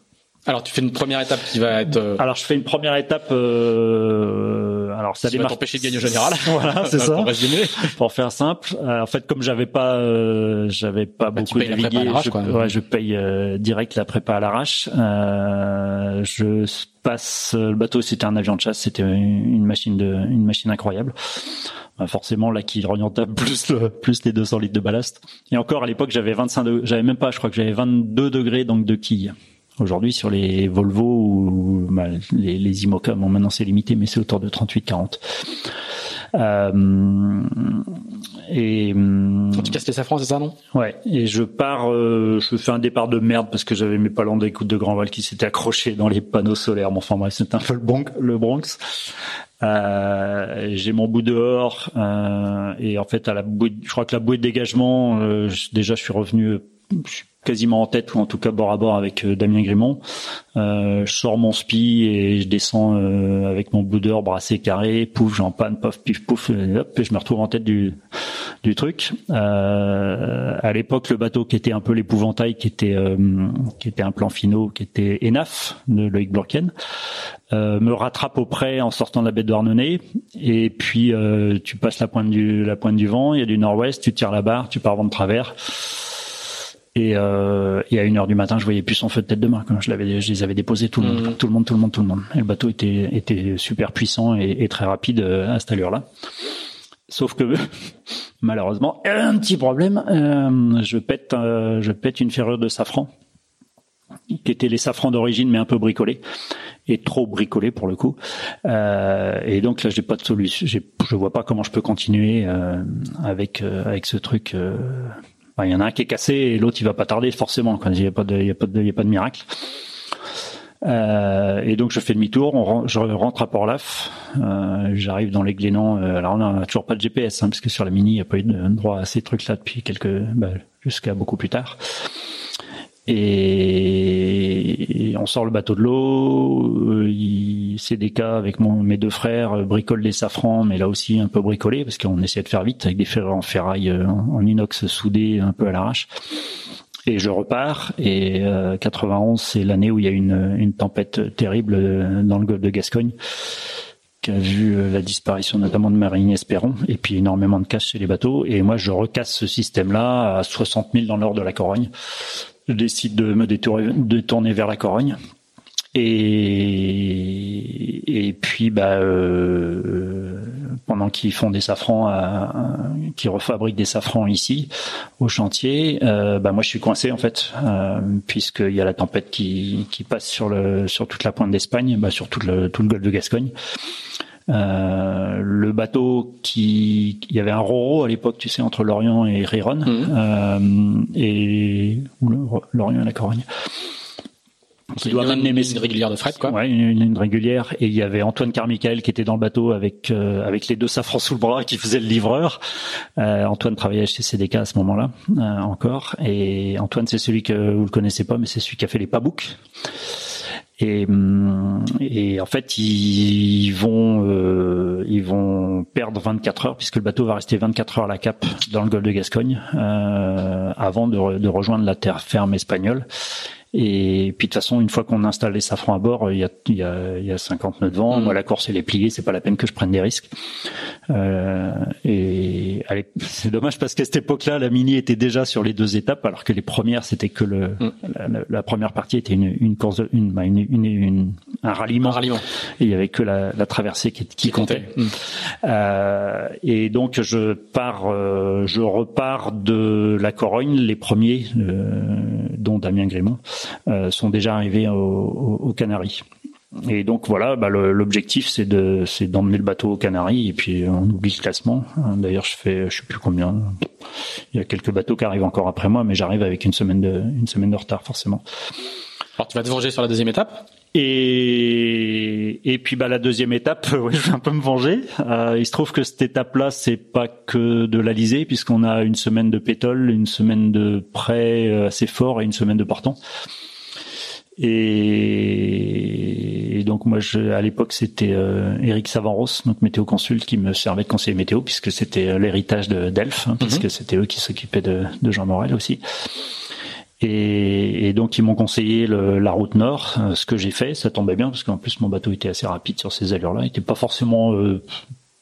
Alors tu fais une première étape qui va être. Euh, alors je fais une première étape. Euh... Alors ça démarre. t'empêcher de gagner au général. voilà, c'est ça. Pour faire simple. Euh, en fait, comme j'avais pas, euh, j'avais pas bah, beaucoup navigué, je, ouais, je paye euh, direct la prépa à l'arrache. je passe le bateau. C'était un avion de chasse. C'était une machine de, une machine incroyable. Forcément, là, qui orientable plus le, plus les 200 litres de ballast. Et encore à l'époque, j'avais 25 degrés, j'avais même pas, je crois que j'avais 22 degrés donc de quille. Aujourd'hui, sur les Volvo ou bah, les, les bon, maintenant c'est limité, mais c'est autour de 38-40. Euh, et quand tu casses les safrans, c'est ça, non? Ouais. Et je pars, euh, je fais un départ de merde parce que j'avais mes palans d'écoute de Grand Val qui s'étaient accrochés dans les panneaux solaires. Bon, enfin bref, c'est un peu le, Bronx. Le Bronx. Euh, j'ai mon bout dehors euh, et en fait à la bouée, je crois que la bouée de dégagement, euh, déjà je suis revenu, je suis quasiment en tête ou en tout cas bord à bord avec euh, Damien Grimont. Euh, je sors mon spi et je descends euh, avec mon boudeur brassé carré, pouf, j'en panne, pof, pif, pouf, et, hop, et je me retrouve en tête du du truc. Euh, à l'époque, le bateau qui était un peu l'épouvantail, qui était qui était un plan finaux, qui était Enaf de Loïc Blorken, me rattrape au près en sortant de la baie de Douarnenez et puis tu passes la pointe du la pointe du vent, il y a du nord-ouest, tu tires la barre, tu pars vent de travers. Et, euh, et à une heure du matin, je voyais plus son feu de tête de main. Quand je l'avais, je les avais déposés tout le monde, mmh. tout le monde, tout le monde, tout le monde. Et le bateau était était super puissant et, et très rapide euh, à cette allure-là. Sauf que malheureusement, un petit problème, euh, je pète, euh, je pète une ferrure de safran qui était les safrans d'origine mais un peu bricolés et trop bricolés pour le coup. Euh, et donc là, j'ai pas de solution. Je vois pas comment je peux continuer euh, avec avec ce truc il y en a un qui est cassé et l'autre il va pas tarder forcément. Il n'y a pas de, a miracle. Euh, et donc je fais demi-tour, je rentre à Port-Laf, euh, j'arrive dans les Glénans. Euh, alors on n'a toujours pas de GPS, hein, parce que sur la Mini, il n'y a pas eu de droit à ces trucs-là depuis quelques, bah, jusqu'à beaucoup plus tard. Et, on sort le bateau de l'eau. Euh, c'est des cas avec mon, mes deux frères euh, bricole des safrans, mais là aussi un peu bricolé parce qu'on essaie de faire vite avec des ferrets en ferraille euh, en inox soudés un peu à l'arrache. Et je repars. Et 91, c'est l'année où il y a une, une tempête terrible dans le golfe de Gascogne qui a vu la disparition notamment de Marine Espéron et puis énormément de casse chez les bateaux. Et moi, je recasse ce système-là à 60 000 dans nord de la Corogne je décide de me détourner, vers la Corogne. Et, et puis, bah, euh, pendant qu'ils font des safrans, à, qu'ils refabriquent des safrans ici au chantier, euh, bah moi je suis coincé en fait, euh, puisqu'il y a la tempête qui, qui passe sur le sur toute la pointe d'Espagne, bah, sur tout le tout le golfe de Gascogne. Euh, le bateau qui, il y avait un roro à l'époque, tu sais, entre Lorient et Riron, mhm. euh, et ou Lorient et la Corogne. Qui doit une, une régulière de fret, quoi. Ouais, une, régulière. Et il y avait Antoine Carmichael qui était dans le bateau avec euh, avec les deux safrans sous le bras qui faisait le livreur. Euh, Antoine travaillait chez CDK à ce moment-là euh, encore. Et Antoine, c'est celui que vous le connaissez pas, mais c'est celui qui a fait les pabouks. Et, hum, et en fait, ils vont euh, ils vont perdre 24 heures puisque le bateau va rester 24 heures à la cape dans le golfe de Gascogne euh, avant de, de rejoindre la terre ferme espagnole. Et puis de toute façon, une fois qu'on installe les safrans à bord, il y a, il y a, il y a 50 nœuds de vent. Mm. Moi, la course elle est pliée, c'est pas la peine que je prenne des risques. Euh, et c'est dommage parce qu'à cette époque-là, la Mini était déjà sur les deux étapes, alors que les premières c'était que le mm. la, la, première partie était une, une course, une, bah, une, une, un ralliement. Un ralliement. Et il y avait que la, la traversée qui, qui, comptait. Mm. Euh, et donc je pars, euh, je repars de la Corogne, les premiers, euh, dont Damien Grémont. Euh, sont déjà arrivés aux Canaries. Et donc voilà, bah, l'objectif c'est de c'est d'emmener le bateau aux Canaries et puis on oublie le classement. D'ailleurs, je fais je sais plus combien. Il y a quelques bateaux qui arrivent encore après moi, mais j'arrive avec une semaine de une semaine de retard forcément. Alors tu vas te venger sur la deuxième étape? Et et puis bah la deuxième étape, ouais, je vais un peu me venger. Euh, il se trouve que cette étape-là, c'est pas que de l'Alizé, puisqu'on a une semaine de pétole, une semaine de prêt euh, assez fort et une semaine de portant. Et, donc moi, je, à l'époque, c'était euh, Eric Savanros, donc météo consulte, qui me servait de conseiller météo puisque c'était euh, l'héritage de d'Elf, hein, puisque mhm. c'était eux qui s'occupaient de, de Jean Morel aussi. Et, et, donc ils m'ont conseillé le, la route nord, euh, ce que j'ai fait, ça tombait bien parce qu'en plus mon bateau était assez rapide sur ces allures-là, il était pas forcément euh,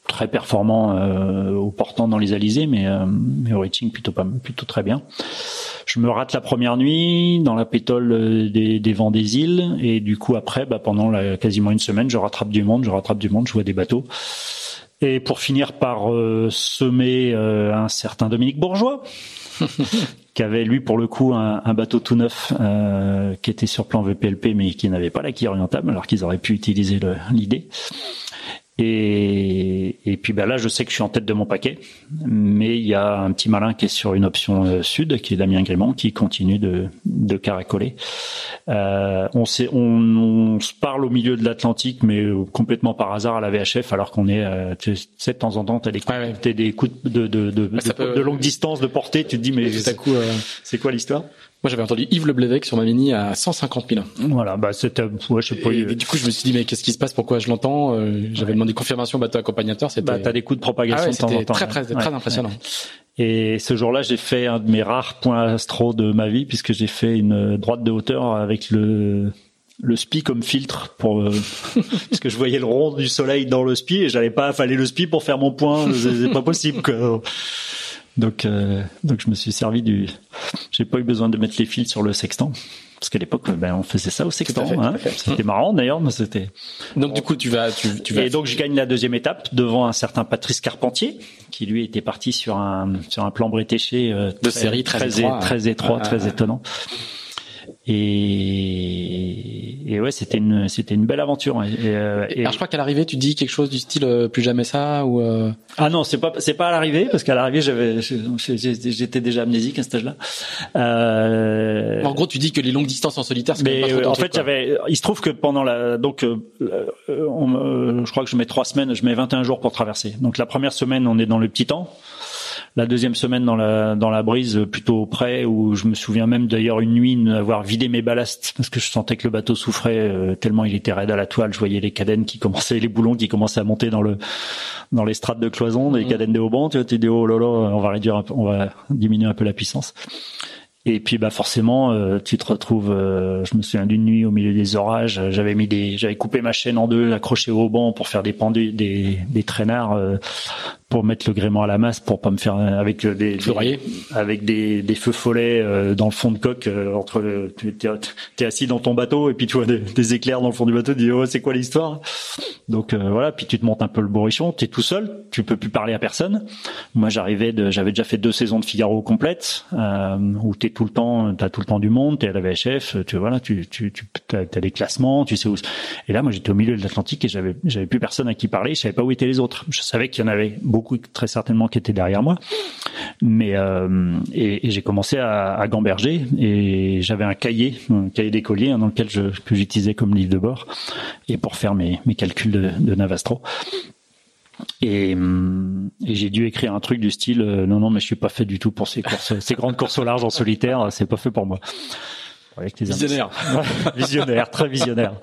très performant euh, au portant dans les alizés, mais, euh, mais au reaching plutôt pas plutôt très bien. Je me rate la première nuit dans la pétole euh, des, des vents des îles et du coup après, bah, pendant la, quasiment une semaine, je rattrape du monde, je rattrape du monde, je vois des bateaux. Et pour finir par euh, semer un certain Dominique Bourgeois, qui avait lui pour le coup un, un bateau tout neuf qui était sur plan VPLP mais qui n'avait pas la quille orientable alors qu'ils auraient pu utiliser l'idée. Et, et puis ben là, je sais que je suis en tête de mon paquet, mais il y a un petit malin qui est sur une option euh, sud, qui est Damien Grémont, qui continue de, de caracoler. Euh, on, sait, on, on, se parle au milieu de l'Atlantique, mais euh, complètement par hasard à la VHF, alors qu'on est, euh, tu sais, de temps en temps, t'as des, coups, des coups de, de, de, de, longue distance, de portée, tu te dis, mais c'est quoi l'histoire? Moi, j'avais entendu Yves Le sur ma mini à 150 000. Voilà, bah c'était, ouais, je sais pas. Et, du coup, je me suis dit, mais qu'est-ce qui se passe? Pourquoi je l'entends? Euh, J'avais demandé confirmation bateau accompagnateur. C'était. Bah, t'as des coups de propagation ah de temps en temps. Très, très, très impressionnant. Et ce jour-là, j'ai fait un de mes rares points astro de ma vie, puisque j'ai fait une droite de hauteur avec le le spi comme filtre pour euh, parce que je voyais le rond du soleil dans le spi et j'allais pas affaler le spi pour faire mon point c'est pas possible quoi. Donc, euh, donc je me suis servi du. J'ai pas eu besoin de mettre les fils sur le sextant. Parce qu'à l'époque, ben, on faisait ça au sextant. Hein. C'était marrant d'ailleurs, mais c'était. Donc du coup, tu vas, tu, tu vas. Et donc je gagne la deuxième étape devant un certain Patrice Carpentier, qui lui était parti sur un sur un plan brétéché euh, de série très, très étroit, très, étroit, très étonnant. Et, et ouais, c'était une, c'était une belle aventure. Et, euh, et, Alors je crois qu'à l'arrivée, tu dis quelque chose du style euh, plus jamais ça ou. Euh... Ah non, c'est pas, c'est pas à l'arrivée parce qu'à l'arrivée, j'avais, j'étais déjà amnésique à cet âge-là. Euh... En gros, tu dis que les longues distances en solitaire, c'est mais pas trop en fait, j'avais, il se trouve que pendant la, donc, on, je crois que je mets trois semaines, je mets 21 jours pour traverser. Donc la première semaine, on est dans le petit temps. La deuxième semaine dans la dans la brise plutôt près où je me souviens même d'ailleurs une nuit d'avoir vidé mes ballasts parce que je sentais que le bateau souffrait euh, tellement il était raide à la toile. Je voyais les cadènes qui commençaient, les boulons qui commençaient à monter dans le dans les strates de cloison, les mmh. cadènes de haubans. Tu vois, tu dis oh là là, on va réduire, on va diminuer un peu la puissance. Et puis bah forcément, euh, tu te retrouves. Euh, je me souviens d'une nuit au milieu des orages. J'avais mis des, j'avais coupé ma chaîne en deux, accroché au banc pour faire des pendus, des, des traînards pour mettre le gréement à la masse pour pas me faire avec des, des avec des, des, feux follets euh, dans le fond de coque euh, entre tu es, assis dans ton bateau et puis tu vois des, éclairs dans le fond du bateau tu dis oh c'est quoi l'histoire? Donc euh, voilà puis tu te montes un peu le bourrichon tu es tout seul tu peux plus parler à personne. Moi j'arrivais de j'avais déjà fait deux saisons de Figaro complètes où tu es tout le temps tu as tout le temps du monde tu es à la VHF tu voilà tu tu tu as, des classements tu sais où et là moi j'étais au milieu de l'Atlantique et j'avais j'avais plus personne à qui parler je savais pas où étaient les autres. Je savais qu'il y en avait beaucoup beaucoup très certainement qui étaient derrière moi. Mais euh, et, j'ai commencé à, à, gamberger et j'avais un cahier, un cahier d'écolier hein, dans lequel je que j'utilisais comme livre de bord et pour faire mes, mes calculs de, de Navastro. Et, et j'ai dû écrire un truc du style euh, non non mais je suis pas fait du tout pour ces courses, ces grandes courses au large en solitaire, c'est pas fait pour moi. Avec visionnaire, visionnaire, très visionnaire.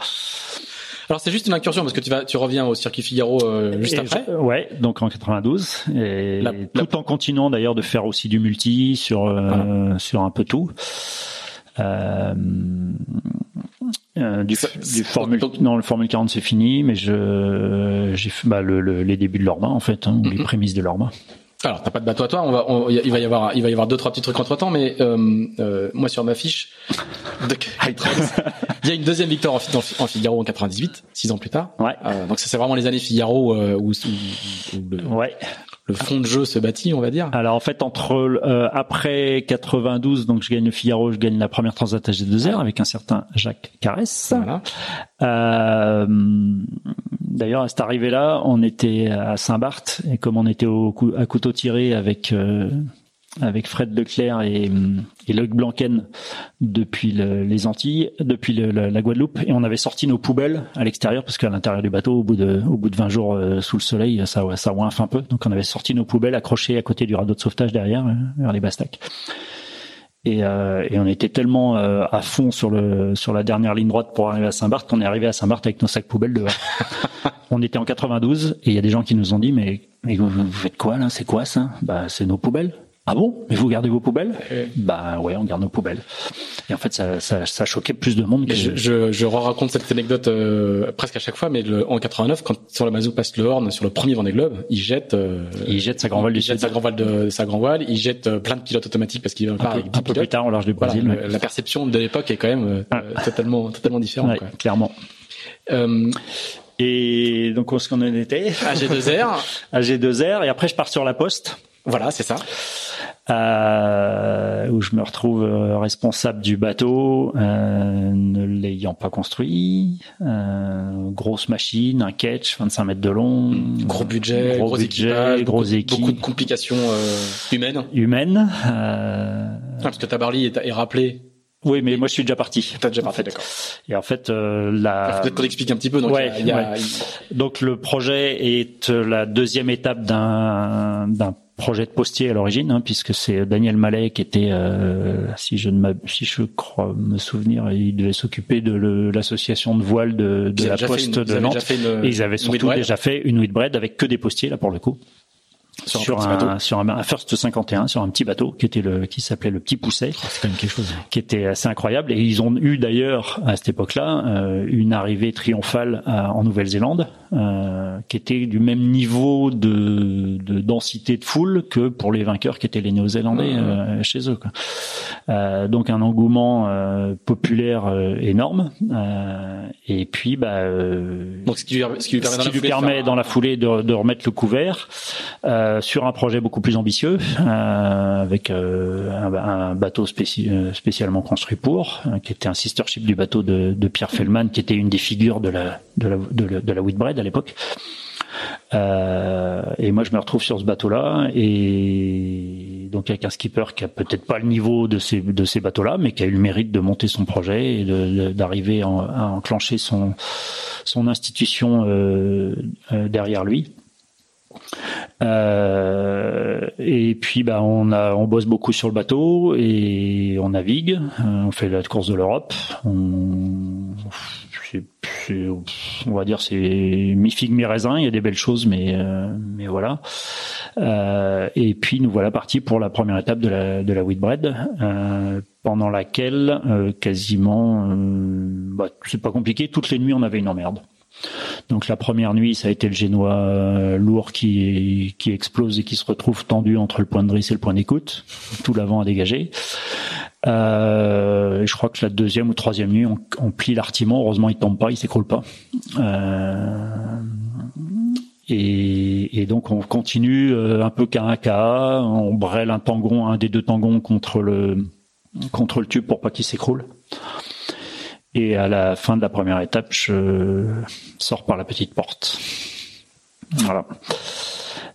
Alors c'est juste une incursion parce que tu vas, tu reviens au circuit Figaro euh, juste après. ouais, donc en 92 et tout en continuant d'ailleurs de faire aussi du multi sur euh, sur un peu tout. Euh, euh, du, du formule non le formule 40 c'est fini mais je j'ai fait bah, le, les débuts de l'Orma en fait hein, les prémices de l'Orma alors, t'as pas de bateau à toi. On va, il va y avoir, il va y avoir deux trois petits trucs entre temps, mais euh, euh, moi sur ma fiche, il y a une deuxième victoire en, en, Figaro en 98, six ans plus tard. Ouais. Euh, donc ça c'est vraiment les années Figaro euh, où, où, où, le, ouais. Le fond de jeu se bâtit, on va dire. Alors en fait entre euh, après 92, donc je gagne le Figaro, je gagne la première Transat AG2R avec un certain Jacques Carès. Voilà. Euh, D'ailleurs, à cette arrivée-là, on était à Saint-Barth et comme on était au, à couteau tiré avec euh, avec Fred Leclerc et, et Luc Blanquen depuis les Antilles, depuis la Guadeloupe, et on avait sorti nos poubelles à l'extérieur parce qu'à l'intérieur du bateau, au bout de au bout de 20 jours euh, sous le soleil, ça ça oinfe un peu. Donc on avait sorti nos poubelles accrochées à côté du radeau de sauvetage derrière, euh, vers les bastacs. Et, euh, et, on était tellement euh, à fond sur le sur la dernière ligne droite pour arriver à Saint-Barth qu'on est arrivé à Saint-Barth avec nos sacs poubelles dehors. on était en 92 et il y a des gens qui nous ont dit mais, mais vous, vous faites quoi là? C'est quoi ça? Bah c'est nos poubelles. Ah bon? Mais vous gardez vos poubelles? Bah ouais, on garde nos poubelles. Et en fait, ça, ça, ça choquait plus de monde. Que... Je, je, je raconte cette anecdote euh, presque à chaque fois, mais le, en 89, quand sur la Mazou passe le Horn sur le premier Vendée Globe, il jette, euh, il jette sa grand voile, il jette sa grand voile de sa grand voile, il jette euh, plein de pilotes automatiques parce qu'il va un, peu, un peu plus tard au large du Brésil. La perception de l'époque est quand même ah. totalement totalement différente. Ouais, Clairement. et donc, où est-ce qu'on en était? AG2R. AG2R. Et après, je pars sur la poste. Voilà, c'est ça euh, où je me retrouve euh, responsable du bateau, euh, ne l'ayant pas construit, euh, grosse machine, un catch, 25 mètres de long, gros budget, gros, budget, gros équipe, beaucoup de complications euh, humaines. Humaines. Ah, parce que Tabarly est, est rappelé oui, mais moi je suis déjà parti. T'as déjà parti, d'accord. Et en fait, euh, la. Peut-être qu'on explique un petit peu. Donc, ouais, il y a, donc le projet est la deuxième étape d'un d'un projet de postier à l'origine, hein, puisque c'est Daniel Mallet qui était, euh, si je ne si je crois me souvenir, il devait s'occuper de l'association de voile de, de la poste de Nantes. et ils avaient surtout déjà fait une bread avec que des postiers là pour le coup sur, un, sur un, First 51 sur un petit bateau qui était le qui s'appelait le Petit Pousset. Oh, c'est quand même quelque chose qui était assez incroyable. Et ils ont eu d'ailleurs à cette époque-là euh, une arrivée triomphale en Nouvelle-Zélande euh, qui était du même niveau de, de, densité de foule que pour les vainqueurs qui étaient les Néo-Zélandais euh, chez eux quoi. Euh, donc un engouement euh, populaire énorme. Et puis bah donc ce qui lui, ce qui lui permet, dans, la permet dans la foulée de, de remettre le couvert euh, euh, sur un projet beaucoup plus ambitieux, euh, avec euh, un, bateau spécialement construit pour, qui était un sister ship du bateau de, Pierre Fellman, qui était une des figures de la de la, de la, Whitbread à l'époque. et moi, je me retrouve sur ce bateau-là, et donc avec un skipper qui a peut-être pas le niveau de ces de ces bateaux-là, mais qui a eu le mérite de monter son projet et d'arriver à enclencher son son institution derrière lui. Euh, et puis bah on a on bosse beaucoup sur le bateau et on navigue, euh, on fait la course de l'Europe. On, on va dire c'est mi figue mi raisin. Il y a des belles choses, mais euh, mais voilà. Euh, et puis nous voilà partis pour la première étape de la de la Whitbread, euh, pendant laquelle quasiment bah, c'est pas compliqué. Toutes les nuits on avait une emmerde. Donc la première nuit, ça a été le génois euh, lourd qui, explose et qui se retrouve tendu entre le point de drisse et le point d'écoute, tout l'avant à dégager. Euh, je crois que la deuxième ou troisième nuit, on, plie l'artiment. Heureusement, il tombe pas, il s'écroule pas. Euh, et, donc on continue euh, un peu qu'à un cas, on brêle un tangon, un des deux tangons contre le contre le tube pour pas qu'il s'écroule. Et à la fin de la première étape, je sors par la petite porte. Voilà.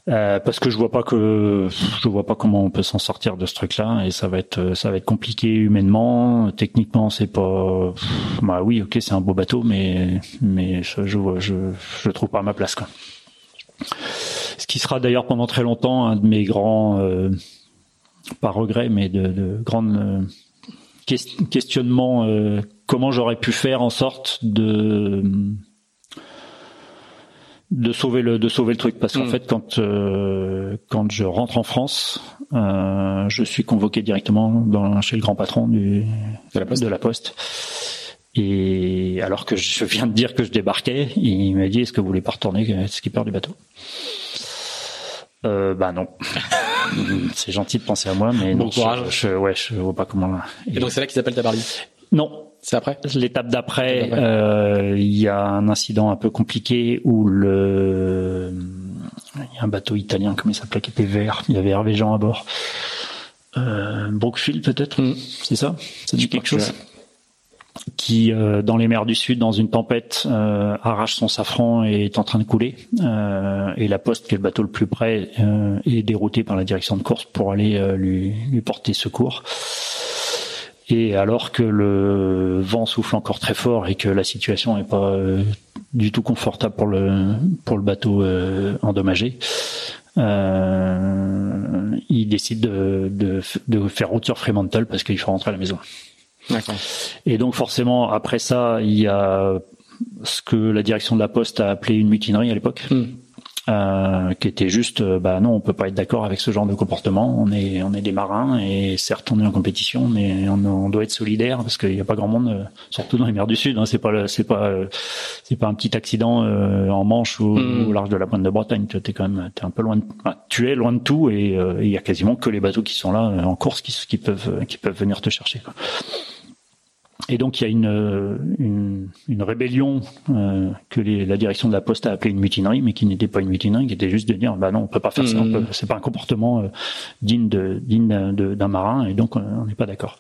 Euh, parce que je vois pas que je vois pas comment on peut s'en sortir de ce truc-là et ça va être ça va être compliqué humainement, techniquement c'est pas bah oui ok c'est un beau bateau mais mais je je, je trouve pas ma place. Ce qui sera d'ailleurs pendant très longtemps un de mes grands euh, pas regrets mais de, de grandes euh, questionnements comment j'aurais pu faire en sorte de de sauver le de sauver le truc. Parce qu'en mm. fait quand euh, quand je rentre en France euh, je suis convoqué directement dans, chez le grand patron du de la poste, de la poste. et alors que je viens de dire que je débarquais il m'a dit est-ce que vous voulez pas retourner être skipper du bateau? Euh, bah non. C'est gentil de penser à moi mais bon non, courage. Je, je, ouais je vois pas comment. Et, et donc c'est là qu'ils appellent Tabarly non c'est après L'étape d'après, euh, il y a un incident un peu compliqué où le il y a un bateau italien, comment il s'appelait, qui était vert. Il y avait Hervé Jean à bord. Euh, Brookfield peut-être, mm. c'est ça Ça dit quelque chose qui, euh, dans les mers du Sud, dans une tempête, euh, arrache son safran et est en train de couler. Et la Poste, qui est le bateau le plus près, est dérouté par la direction de course pour aller lui, lui porter secours. Et alors que le vent souffle encore très fort et que la situation n'est pas euh, du tout confortable pour le pour le bateau euh, endommagé, euh, il décide de, de, de, faire route sur Fremantle parce qu'il faut rentrer à la maison. Et donc forcément après ça, il y a ce que la direction de la poste a appelé une mutinerie à l'époque. Hmm. Euh, qui était juste, euh, bah non, on peut pas être d'accord avec ce genre de comportement. On est, on est des marins et certes on est en compétition, mais on, on doit être solidaire parce qu'il n'y a pas grand monde, euh, surtout dans les mers du Sud. Hein, c'est pas, c'est pas, c'est pas un petit accident en Manche ou, mm. au large de la pointe de Bretagne. Tu es quand même, t'es un peu loin. De, tu es loin de tout et il y a quasiment que les bateaux qui sont là en course qui, qui peuvent, qui peuvent venir te chercher. Quoi. Et donc il y a une, une, une rébellion euh, que les, la direction de la Poste a appelée une mutinerie, mais qui n'était pas une mutinerie, qui était juste de dire bah non, on peut pas faire ça, mmh. c'est pas un comportement euh, digne de digne d'un marin, et donc on n'est pas d'accord.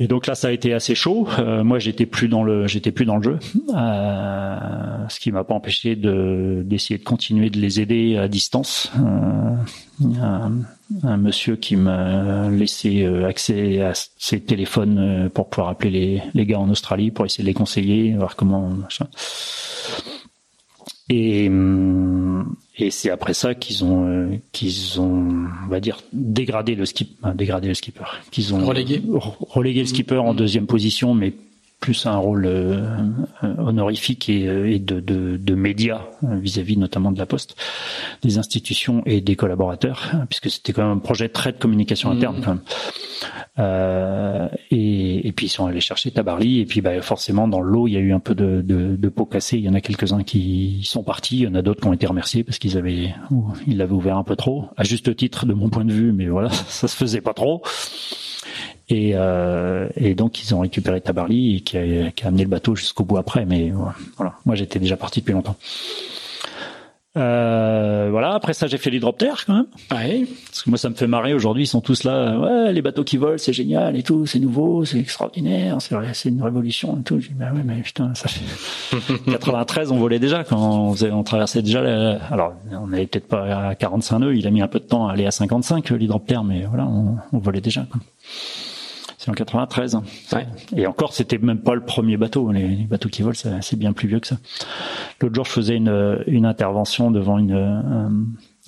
Et donc là, ça a été assez chaud. Euh, moi, j'étais plus dans le, j'étais plus dans le jeu, euh, ce qui m'a pas empêché de d'essayer de continuer de les aider à distance. Euh, un, monsieur qui m'a laissé euh, accès à ses téléphones euh, pour pouvoir appeler les, les gars en Australie pour essayer de les conseiller, voir comment. Machin. Et, hum, et c'est après ça qu'ils ont, euh, qu'ils ont, on va dire, dégradé le skip, dégradé le skipper, qu'ils ont relégué, relégué le skipper en deuxième position, mais plus un rôle euh, honorifique et, et de, de, de médias vis-à-vis notamment de la Poste, des institutions et des collaborateurs, puisque c'était quand même un projet très de communication interne. Quand même. Euh, et, et, puis ils sont allés chercher Tabarly et puis bah, forcément dans l'eau il y a eu un peu de, de, de peau cassée. Il y en a quelques-uns qui sont partis, il y en a d'autres qui ont été remerciés parce qu'ils avaient ils l'avaient ouvert un peu trop, à juste titre de mon point de vue, mais voilà ça se faisait pas trop. Et, euh, et donc ils ont récupéré Tabarly et qui a, qui a amené le bateau jusqu'au bout après. Mais voilà, moi j'étais déjà parti depuis longtemps. Euh, voilà. Après ça, j'ai fait l'hydroptère quand même. Ouais. Parce que moi, ça me fait marrer. Aujourd'hui, ils sont tous là. Ouais, les bateaux qui volent, c'est génial et tout. C'est nouveau, c'est extraordinaire. C'est c'est une révolution et tout. Je dis bah ouais, mais putain, ça fait 93, on volait déjà quand on, faisait, on traversait déjà. La... Alors, on n'avait peut-être pas à 45 nœuds. Il a mis un peu de temps à aller à 55 l'hydroptère, mais voilà, on, on volait déjà. Quoi. C'est en 93. Ouais. Et encore, c'était même pas le premier bateau. Les, les bateaux qui volent, c'est bien plus vieux que ça. L'autre jour, je faisais une, une intervention devant une, un,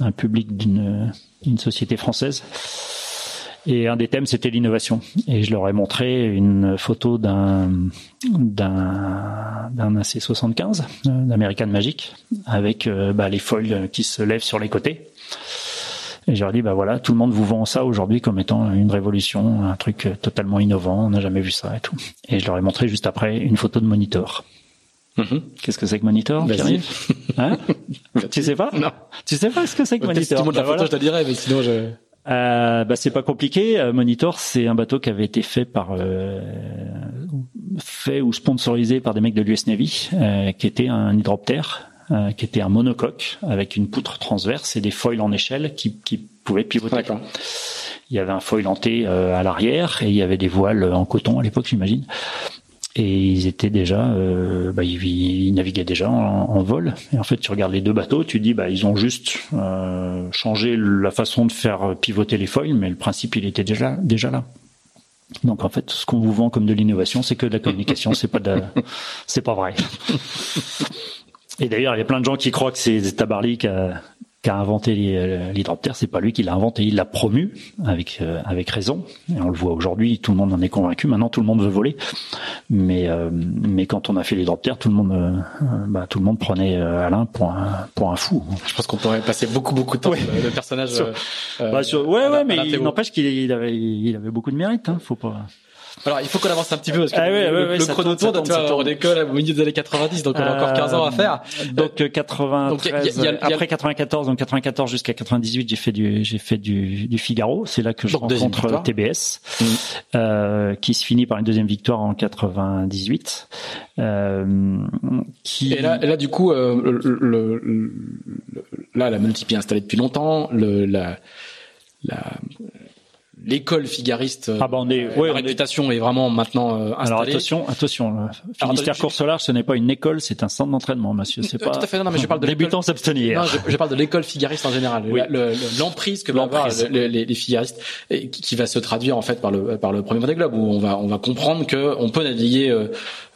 un public d'une une société française. Et un des thèmes, c'était l'innovation. Et je leur ai montré une photo d'un d'un d'un AC75, euh, d'American Magic, avec euh, bah, les foils qui se lèvent sur les côtés. Et je leur ai dit, bah voilà, tout le monde vous vend ça aujourd'hui comme étant une révolution, un truc totalement innovant, on n'a jamais vu ça et tout. Et je leur ai montré juste après une photo de Monitor. Mhm. Qu'est-ce que c'est que Monitor hein Tu sais pas Non. Tu sais pas ce que c'est que Peut-être si tu Monitor montres la Bah photo, voilà. je te dirais, mais sinon je. Euh, bah c'est pas compliqué. Euh, Monitor, c'est un bateau qui avait été fait par euh, fait ou sponsorisé par des mecs de l'US Navy, euh, qui était un hydroptère, euh, qui était un monocoque avec une poutre transverse et des foils en échelle qui, qui pouvaient pivoter. Il y avait un foil en T euh, à l'arrière et il y avait des voiles en coton à l'époque, j'imagine. Et ils étaient déjà, euh, bah, ils, ils naviguaient déjà en, en vol. Et en fait, tu regardes les deux bateaux, tu dis, bah, ils ont juste changé la façon de faire pivoter les foils, mais le principe, il était déjà déjà là. Donc en fait, ce qu'on vous vend comme de l'innovation, c'est que de la communication, c'est pas de, c'est pas vrai. Et d'ailleurs, il y a plein de gens qui croient que c'est Tabarly qui a, qui a inventé l'hydroptère. C'est pas lui qui l'a inventé, il l'a promu avec euh, avec raison. Et on le voit aujourd'hui, tout le monde en est convaincu. Maintenant, tout le monde veut voler. Mais euh, mais quand on a fait l'hydroptère, tout le monde euh, bah, tout le monde prenait euh, Alain pour un pour un fou. Je pense qu'on pourrait passer beaucoup beaucoup de temps Ouais. le personnage. Sur- euh, Bah, sur- ouais, ouais, mais il n'empêche qu'il il avait il avait beaucoup de mérite. Hein, faut pas. Alors, il faut qu'on avance un petit peu parce que Ah le, ouais, ouais, le ça chrono tourne, tu vois, on décolle au milieu des années 90, donc on a encore 15 ans à faire. Donc euh, 93, donc, il y a- il y a- il y a- après 94, donc 94 jusqu'à 98, j'ai fait du j'ai fait du, du Figaro. C'est là que je rencontre victoire. TBS, Mhm. euh, qui se finit par une deuxième victoire en 98. Euh, qui Et là, et là, du coup, euh, le, le- le- là, la multipi est installée depuis longtemps. Le, la, la, l'école figariste, Ah bah on est- euh, ouais, la on est- réputation est... vraiment maintenant euh, installée. alors attention, attention. Finistère attends, Course au large, ce n'est pas une école, c'est un centre d'entraînement, monsieur. C'est Euh, pas. tout à fait, non, non, mais je parle de débutant l'école- s'abstenir. Non, je, je parle de l'école figariste en général. Oui. La- le- le- L'emprise que va avoir L'emprise. le- les, les figaristes et qui, qui va se traduire en fait par le par le premier Vendée Globe où on va on va comprendre que on peut naviguer euh,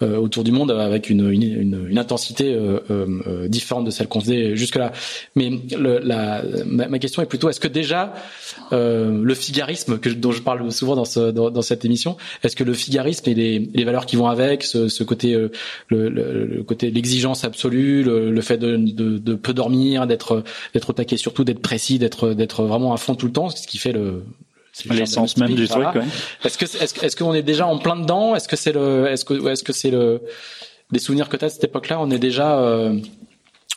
euh, autour du monde avec une une, une, une intensité euh, différente de celle qu'on faisait jusque là. Mais le, la ma, ma question est plutôt est-ce que déjà le figarisme que dont je parle souvent dans ce dans, dans cette émission, est-ce que le figarisme et les, les valeurs qui vont avec, ce, ce côté euh, le, le, le côté l'exigence absolue, le, le fait de, de, de peu dormir, d'être d'être au taquet surtout, d'être précis, d'être d'être vraiment à fond tout le temps, ce qui fait le L'essence même du truc. ouais. Est-ce que est-ce est-ce qu'on est déjà en plein dedans? Est-ce que c'est le est-ce que est-ce que c'est le des souvenirs que tu as de cette époque-là? On est déjà euh,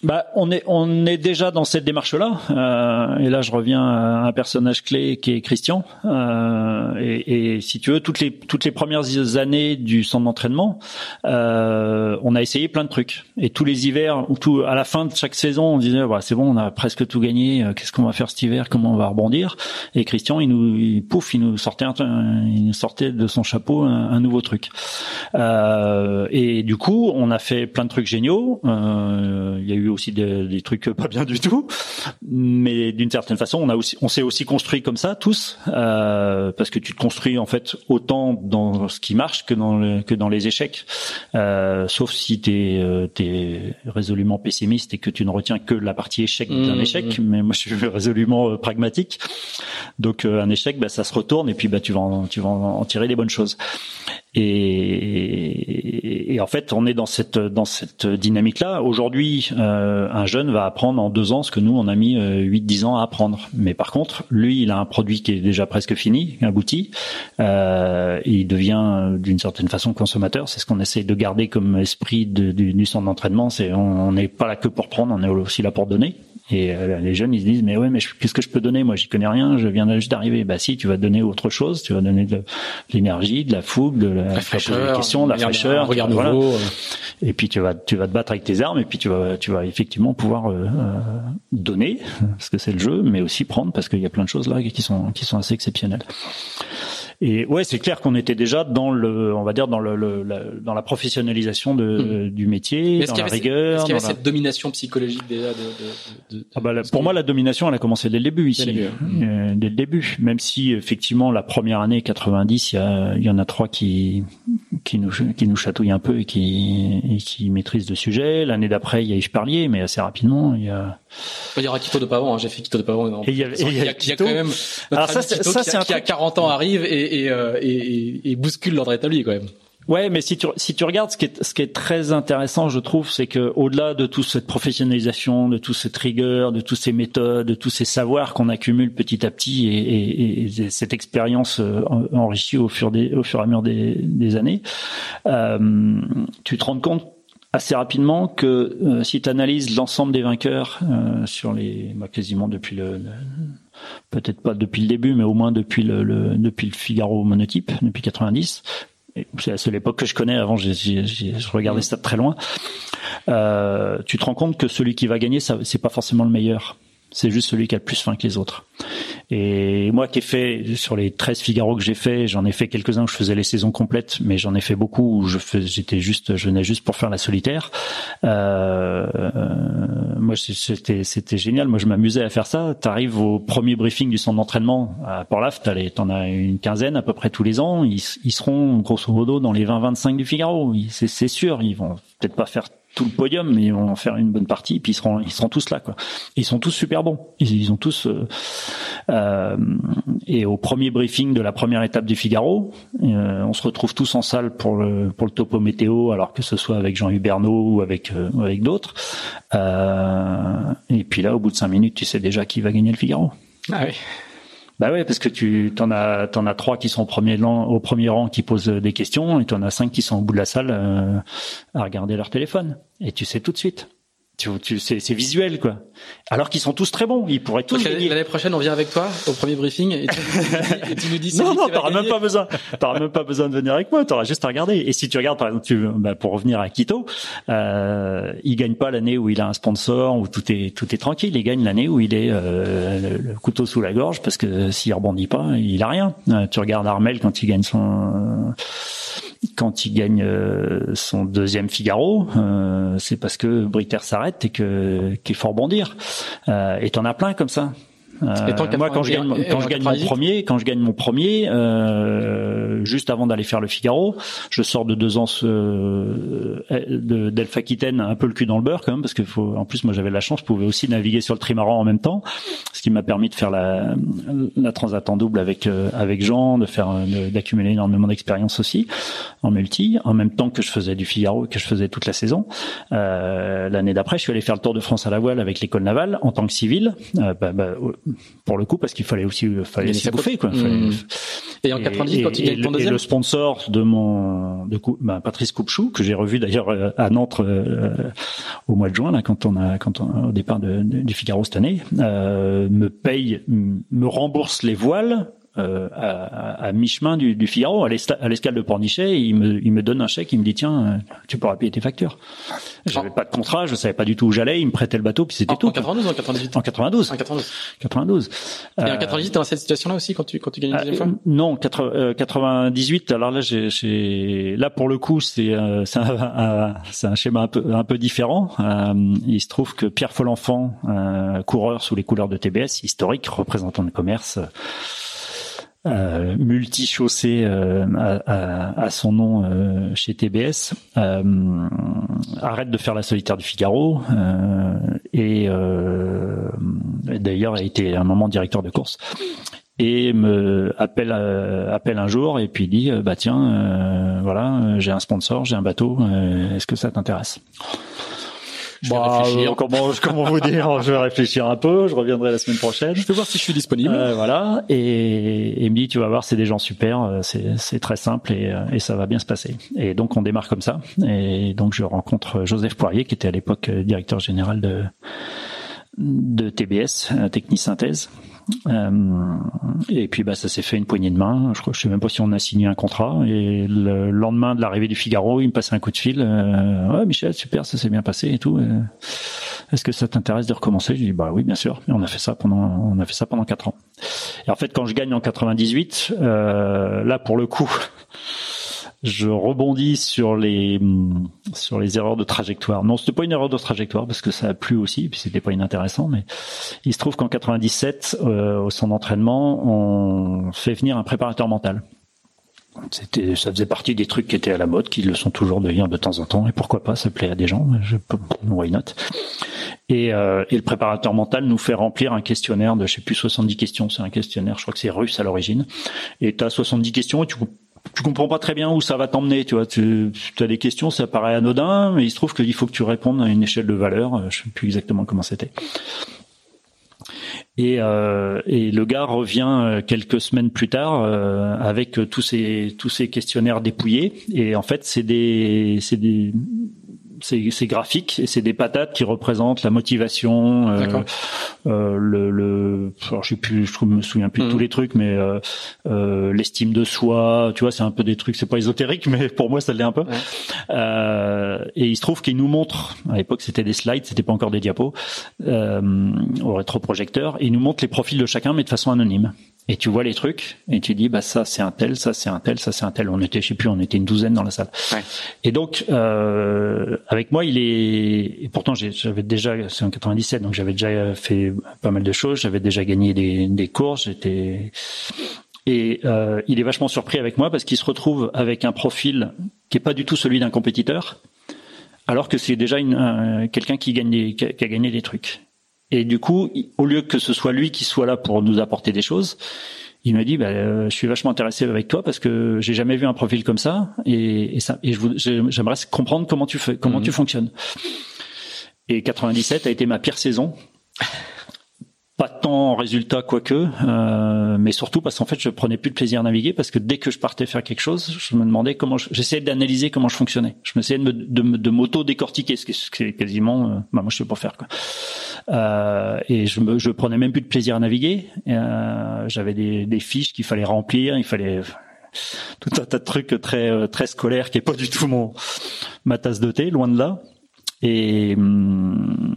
Bah, on est on est déjà dans cette démarche-là. Euh, et là, je reviens à un personnage clé qui est Christian. Euh, et, et si tu veux, toutes les toutes les premières années du centre d'entraînement, euh, on a essayé plein de trucs. Et tous les hivers, ou tout à la fin de chaque saison, on disait bah, c'est bon, on a presque tout gagné. euh, Qu'est-ce qu'on va faire cet hiver Comment on va rebondir? Et Christian, il nous il, pouf, il nous sortait il nous sortait de son chapeau un, un nouveau truc. Euh, et du coup, on a fait plein de trucs géniaux. Euh, Il y a eu aussi des, des trucs pas bien du tout, mais d'une certaine façon, on a aussi, on s'est aussi construit comme ça tous, euh, parce que tu te construis en fait autant dans ce qui marche que dans le, que dans les échecs, euh, sauf si tu es, résolument pessimiste et que tu ne retiens que la partie échec d'un Mmh, échec. Mais moi, je suis résolument euh, pragmatique. Donc euh, un échec, bah, ça se retourne et puis bah, tu vas en, tu vas en tirer des bonnes choses. Et, et en fait, on est dans cette dans cette dynamique-là. Aujourd'hui, euh, un jeune va apprendre en deux ans ce que nous on a mis euh, 8-10 ans à apprendre. Mais par contre, lui, il a un produit qui est déjà presque fini, abouti. Euh, il devient d'une certaine façon consommateur. C'est ce qu'on essaie de garder comme esprit de- du, du centre d'entraînement. C'est on n'est pas là que pour prendre, on est aussi là pour donner. Et euh, les jeunes, ils se disent mais ouais, mais qu'est-ce que je peux donner? Moi, j'y connais rien. Je viens juste d'arriver. Bah si, tu vas donner autre chose. Tu vas donner de, l'énergie, de la fougue, de la, la fraîcheur, de la regarde- fraîcheur. un regard voilà. nouveau. euh. Et puis tu vas tu vas te battre avec tes armes et puis tu vas tu vas effectivement pouvoir euh, donner parce que c'est le jeu, mais aussi prendre parce qu'il y a plein de choses là qui sont qui sont assez exceptionnelles. Et ouais, c'est clair qu'on était déjà dans le, on va dire dans le, le la, dans la professionnalisation de, hmm. du métier, dans la rigueur. Est-ce qu'il y avait cette domination psychologique déjà de, de, de ah bah, Pour moi, la domination, elle a commencé dès le début ici, dès le début, euh, dès le début. Même si effectivement la première année 90, il y, a, il y en a trois qui qui nous qui nous chatouillent un peu et qui et qui maîtrisent le sujet. L'année d'après, il y a Yves Parlier, mais assez rapidement, il y a il y aura Quito de Pavon, hein, j'ai fait Quito de Pavon. Et il y a, il y a, il y a quand même Alors ça, ça, qui, a, qui a 40 ans arrive et, et, euh, et, bouscule l'ordre établi quand même. Ouais, mais si tu si tu regardes ce qui est ce qui est très intéressant, je trouve, c'est que au-delà de toute cette professionnalisation, de toute cette rigueur, de toutes ces méthodes, de tous ces savoirs qu'on accumule petit à petit et, et, et cette expérience euh, enrichie au fur au fur et à mesure des, années, euh, tu te rends compte assez rapidement que si tu analyses l'ensemble des vainqueurs sur les bah, quasiment depuis le, peut-être pas depuis le début mais au moins depuis le, depuis le Figaro monotype depuis 90 c'est à l'époque que je connais. Avant j'ai, je regardais ça de très loin. Euh, tu te rends compte que celui qui va gagner ça c'est pas forcément le meilleur c'est juste celui qui a le plus faim que les autres. Et moi qui ai fait sur les 13 Figaro que j'ai fait, j'en ai fait quelques-uns où je faisais les saisons complètes, mais j'en ai fait beaucoup où je j'étais juste, je venais juste pour faire la solitaire. Euh, moi c'était c'était génial. Moi je m'amusais à faire ça. T'arrives au premier briefing du centre d'entraînement à Port-Laf, t'en as une quinzaine à peu près tous les ans. Ils, ils seront grosso modo dans les 20-25 du Figaro. C'est sûr, ils vont peut-être pas faire tout le podium, mais ils vont en faire une bonne partie. Puis ils seront, ils seront tous là, quoi. ils sont tous super bons. Ils, ils ont tous. Euh, euh, et au premier briefing de la première étape du Figaro, euh, on se retrouve tous en salle pour le pour le topo météo, alors que ce soit avec Jean Huberneau ou avec euh, avec d'autres. et puis là, au bout de cinq minutes, tu sais déjà qui va gagner le Figaro. Ah oui. Bah ouais, parce que tu t'en as t'en as trois qui sont au premier rang, au premier rang qui posent des questions et tu en as cinq qui sont au bout de la salle euh, à regarder leur téléphone. Et tu sais tout de suite tu, tu c'est visuel quoi. Alors qu'ils sont tous très bons, ils pourraient tous gagner. L'année prochaine, on vient avec toi au premier briefing et tu, et tu nous dis. non non, t'auras même pas besoin. T'auras même pas besoin de venir avec moi. T'auras juste à regarder. Et si tu regardes par exemple, tu, bah, pour revenir à Quito, euh, il gagne pas l'année où il a un sponsor où tout est tout est tranquille. Il gagne l'année où il est euh, le, couteau sous la gorge parce que s'il rebondit pas, il a rien. Euh, tu regardes Armel quand il gagne son quand il gagne euh, son deuxième Figaro, euh, c'est parce que Britter s'arrête et qu'il faut rebondir. Euh, et t'en as plein comme ça. Euh, moi, quand je gagne, quand je gagne mon premier, quand je gagne mon premier, euh, juste avant d'aller faire le Figaro, je sors de deux ans euh, d'Elf Aquitaine un peu le cul dans le beurre quand même, parce que faut, en plus moi j'avais la chance, je pouvais aussi naviguer sur le trimaran en même temps, ce qui m'a permis de faire la, la transat en double avec euh, avec Jean, de faire d'accumuler énormément d'expérience aussi en multi, en même temps que je faisais du Figaro, que je faisais toute la saison. Euh, L'année d'après, je suis allé faire le Tour de France à la voile avec l'école navale en tant que civil. Euh, bah, bah, pour le coup parce qu'il fallait aussi fallait aussi bouffer quoi. Mmh. Et en 90 quand il gagne ton deuxième. Et le sponsor de mon de coup, bah, Patrice Coupchou que j'ai revu d'ailleurs euh, à Nantes euh, au mois de juin là quand on a quand on, au départ de, du Figaro cette année euh, me paye me rembourse les voiles euh, à, à mi-chemin du, du, Figaro, à l'escale de Pornichet, il me, il me donne un chèque, il me dit tiens, euh, tu pourras payer tes factures. J'avais pas de contrat, je savais pas du tout où j'allais, il me prêtait le bateau, puis c'était tout. En 92 ou en 98 En 92. En 92. 92. Et en 98, t'es dans cette situation-là aussi quand tu quand tu gagnes une deuxième fois? Non, 98. Alors là, j'ai là pour le coup, c'est c'est un, c'est un schéma un peu un peu différent. il se trouve que Pierre Follenfant, coureur sous les couleurs de TBS, historique, représentant de commerce euh, multi-chaussée euh, à, son nom euh, chez TBS, euh, arrête de faire la solitaire du Figaro. Et d'ailleurs a été un moment directeur de course. Et me appelle appelle un jour et puis dit bah tiens voilà j'ai un sponsor j'ai un bateau est-ce que ça t'intéresse? Je bah, euh, comment, comment vous dire Je vais réfléchir un peu. Je reviendrai la semaine prochaine. Je vais voir si je suis disponible. Euh, voilà. Et, et il me dit, tu vas voir, c'est des gens super. Euh, c'est, c'est très simple et, et ça va bien se passer. Et donc on démarre comme ça. Et donc je rencontre Joseph Poirier, qui était à l'époque directeur général de de TBS, Technisynthèse, Euh, et puis bah ça s'est fait une poignée de main. Je crois, sais même pas si on a signé un contrat. Et le lendemain de l'arrivée du Figaro, il me passait un coup de fil. Euh, ouais, Michel, super, ça s'est bien passé et tout. Est-ce que ça t'intéresse de recommencer? Je dis bah oui, bien sûr. Et on a fait ça pendant, on a fait ça pendant quatre ans. Et en fait, quand je gagne en 98, euh, là pour le coup je rebondis sur les sur les erreurs de trajectoire. Non, c'était pas une erreur de trajectoire parce que ça a plu aussi, et puis c'était pas inintéressant. Mais il se trouve qu'en 97, euh, au centre d'entraînement, on fait venir un préparateur mental. C'était, ça faisait partie des trucs qui étaient à la mode, qui le sont toujours d'ailleurs de temps en temps. Et pourquoi pas, ça plaît à des gens. Je, why not? Et, euh, et le préparateur mental nous fait remplir un questionnaire de, je sais plus, 70 questions. C'est un questionnaire, je crois que c'est russe à l'origine. Et tu as 70 questions et tu tu comprends pas très bien où ça va t'emmener, tu vois. Tu as des questions, ça paraît anodin, mais il se trouve qu'il faut que tu répondes à une échelle de valeur. Euh, je sais plus exactement comment c'était. Et, euh, et, le gars revient euh, quelques semaines plus tard euh, avec tous ces tous ces questionnaires dépouillés. Et en fait, c'est des c'est des c'est graphique et c'est des patates qui représentent la motivation, euh, euh, le, le alors je sais plus, je me souviens plus de tous mm. les trucs, mais euh, euh, l'estime de soi, tu vois, c'est un peu des trucs, c'est pas ésotérique, mais pour moi ça l'est un peu. Euh, et il se trouve qu'il nous montre, à l'époque c'était des slides, c'était pas encore des diapos, au rétroprojecteur, et il nous montre les profils de chacun, mais de façon anonyme et tu vois les trucs et tu dis bah ça c'est un tel, ça c'est un tel, ça c'est un tel. On était je sais plus, on était une douzaine dans la salle. Ouais. Et donc euh, avec moi il est et pourtant j'avais déjà c'est en 97 donc j'avais déjà fait pas mal de choses, j'avais déjà gagné des, des courses, j'étais et euh, il est vachement surpris avec moi parce qu'il se retrouve avec un profil qui est pas du tout celui d'un compétiteur, alors que c'est déjà une, quelqu'un qui gagne qui a gagné des trucs. Et du coup, au lieu que ce soit lui qui soit là pour nous apporter des choses, il m'a dit bah, euh, je suis vachement intéressé avec toi parce que j'ai jamais vu un profil comme ça et, et ça et j'aimerais comprendre comment tu fais comment mhm. tu fonctionnes. Et 97 a été ma pire saison pas tant en résultat quoique, euh, mais surtout parce qu'en fait je prenais plus de plaisir à naviguer parce que dès que je partais faire quelque chose, je me demandais comment, j'essayais d'analyser comment je fonctionnais. Je m'essayais de, de, de m'auto décortiquer, ce qui est quasiment, euh, bah moi je sais pas faire quoi. Euh, et je me, je prenais même plus de plaisir à naviguer. Euh, J'avais des, des fiches qu'il fallait remplir, il fallait tout un tas de trucs très euh, très scolaires qui est pas du tout mon ma tasse de thé, loin de là. Et hum,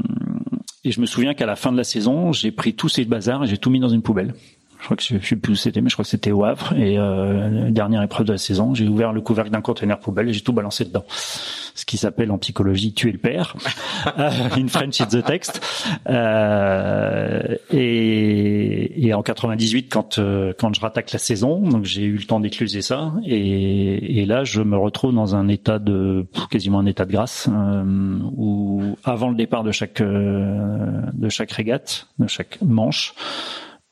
et je me souviens qu'à la fin de la saison, j'ai pris tous ces bazars et j'ai tout mis dans une poubelle. Je crois que je, sais plus où c'était, mais je crois que c'était au Havre. Et euh, dernière épreuve de la saison, j'ai ouvert le couvercle d'un conteneur poubelle et j'ai tout balancé dedans. Ce qui s'appelle en psychologie tuer le père. Euh, une French is the text. Euh, et, et, en 98, quand euh, quand je rattaque la saison, donc j'ai eu le temps d'écluser ça. Et, et, là, je me retrouve dans un état de quasiment un état de grâce euh, où avant le départ de chaque euh, de chaque régate, de chaque manche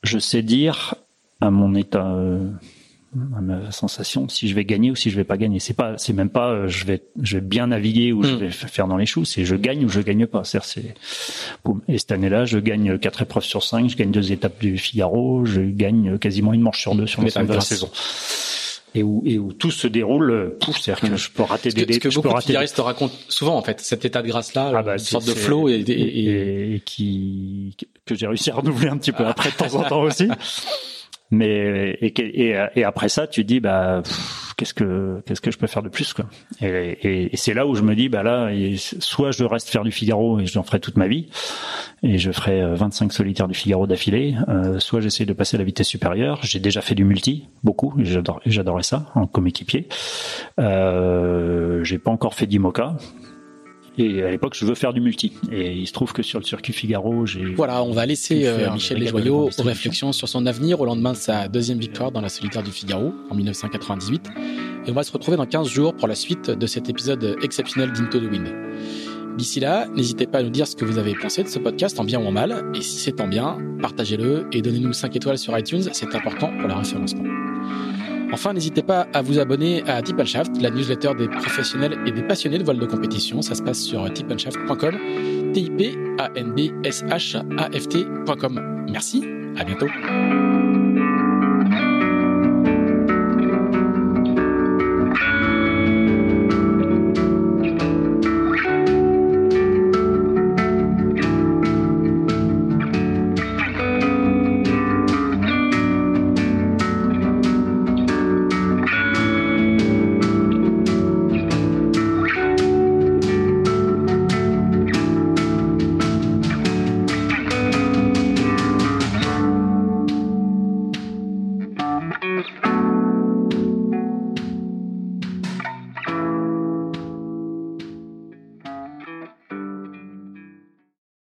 je sais dire à mon état, euh, à ma sensation, si je vais gagner ou si je vais pas gagner. C'est pas, c'est même pas, euh, je vais, je vais bien naviguer ou je hmm. vais faire dans les choux. C'est je gagne ou je gagne pas. C'est, c'est, et cette année-là, je gagne quatre épreuves sur cinq, je gagne deux étapes du Figaro, je gagne quasiment une manche sur deux sur l'ensemble de la saison et où, et où tout se déroule, euh, pouf, c'est-à-dire que je peux rater des, ce que je beaucoup de te racontent souvent en fait, cet état de grâce là, ah bah, une sorte de flow et, et, et, qui que j'ai réussi à renouveler un petit peu après de temps en temps aussi. Mais et, après ça, tu dis bah qu'est-ce que qu'est-ce que je peux faire de plus quoi Et, et, c'est là où je me dis bah là, soit je reste faire du Figaro et j'en ferai toute ma vie et je ferai 25 euh, solitaires du Figaro d'affilée, euh, soit j'essaie de passer à la vitesse supérieure. J'ai déjà fait du multi beaucoup, j'adore j'adorais ça en comme équipier. Euh, j'ai pas encore fait d'IMOCA, et à l'époque, je veux faire du multi. Et il se trouve que sur le circuit Figaro, j'ai. Voilà, on va laisser euh, Michel Lesjoyaux aux réflexions sur son avenir au lendemain de sa deuxième victoire dans la solitaire du Figaro en 1998. Et on va se retrouver dans 15 jours pour la suite de cet épisode exceptionnel d'Into the Wind. D'ici là, n'hésitez pas à nous dire ce que vous avez pensé de ce podcast en bien ou en mal. Et si c'est en bien, partagez-le et donnez-nous 5 étoiles sur iTunes, c'est important pour le référencement. Enfin, n'hésitez pas à vous abonner à Tip Shaft, la newsletter des professionnels et des passionnés de voile de compétition. Ça se passe sur tipandshaft.com, t i p a n b s h a f t.com. Merci, à bientôt.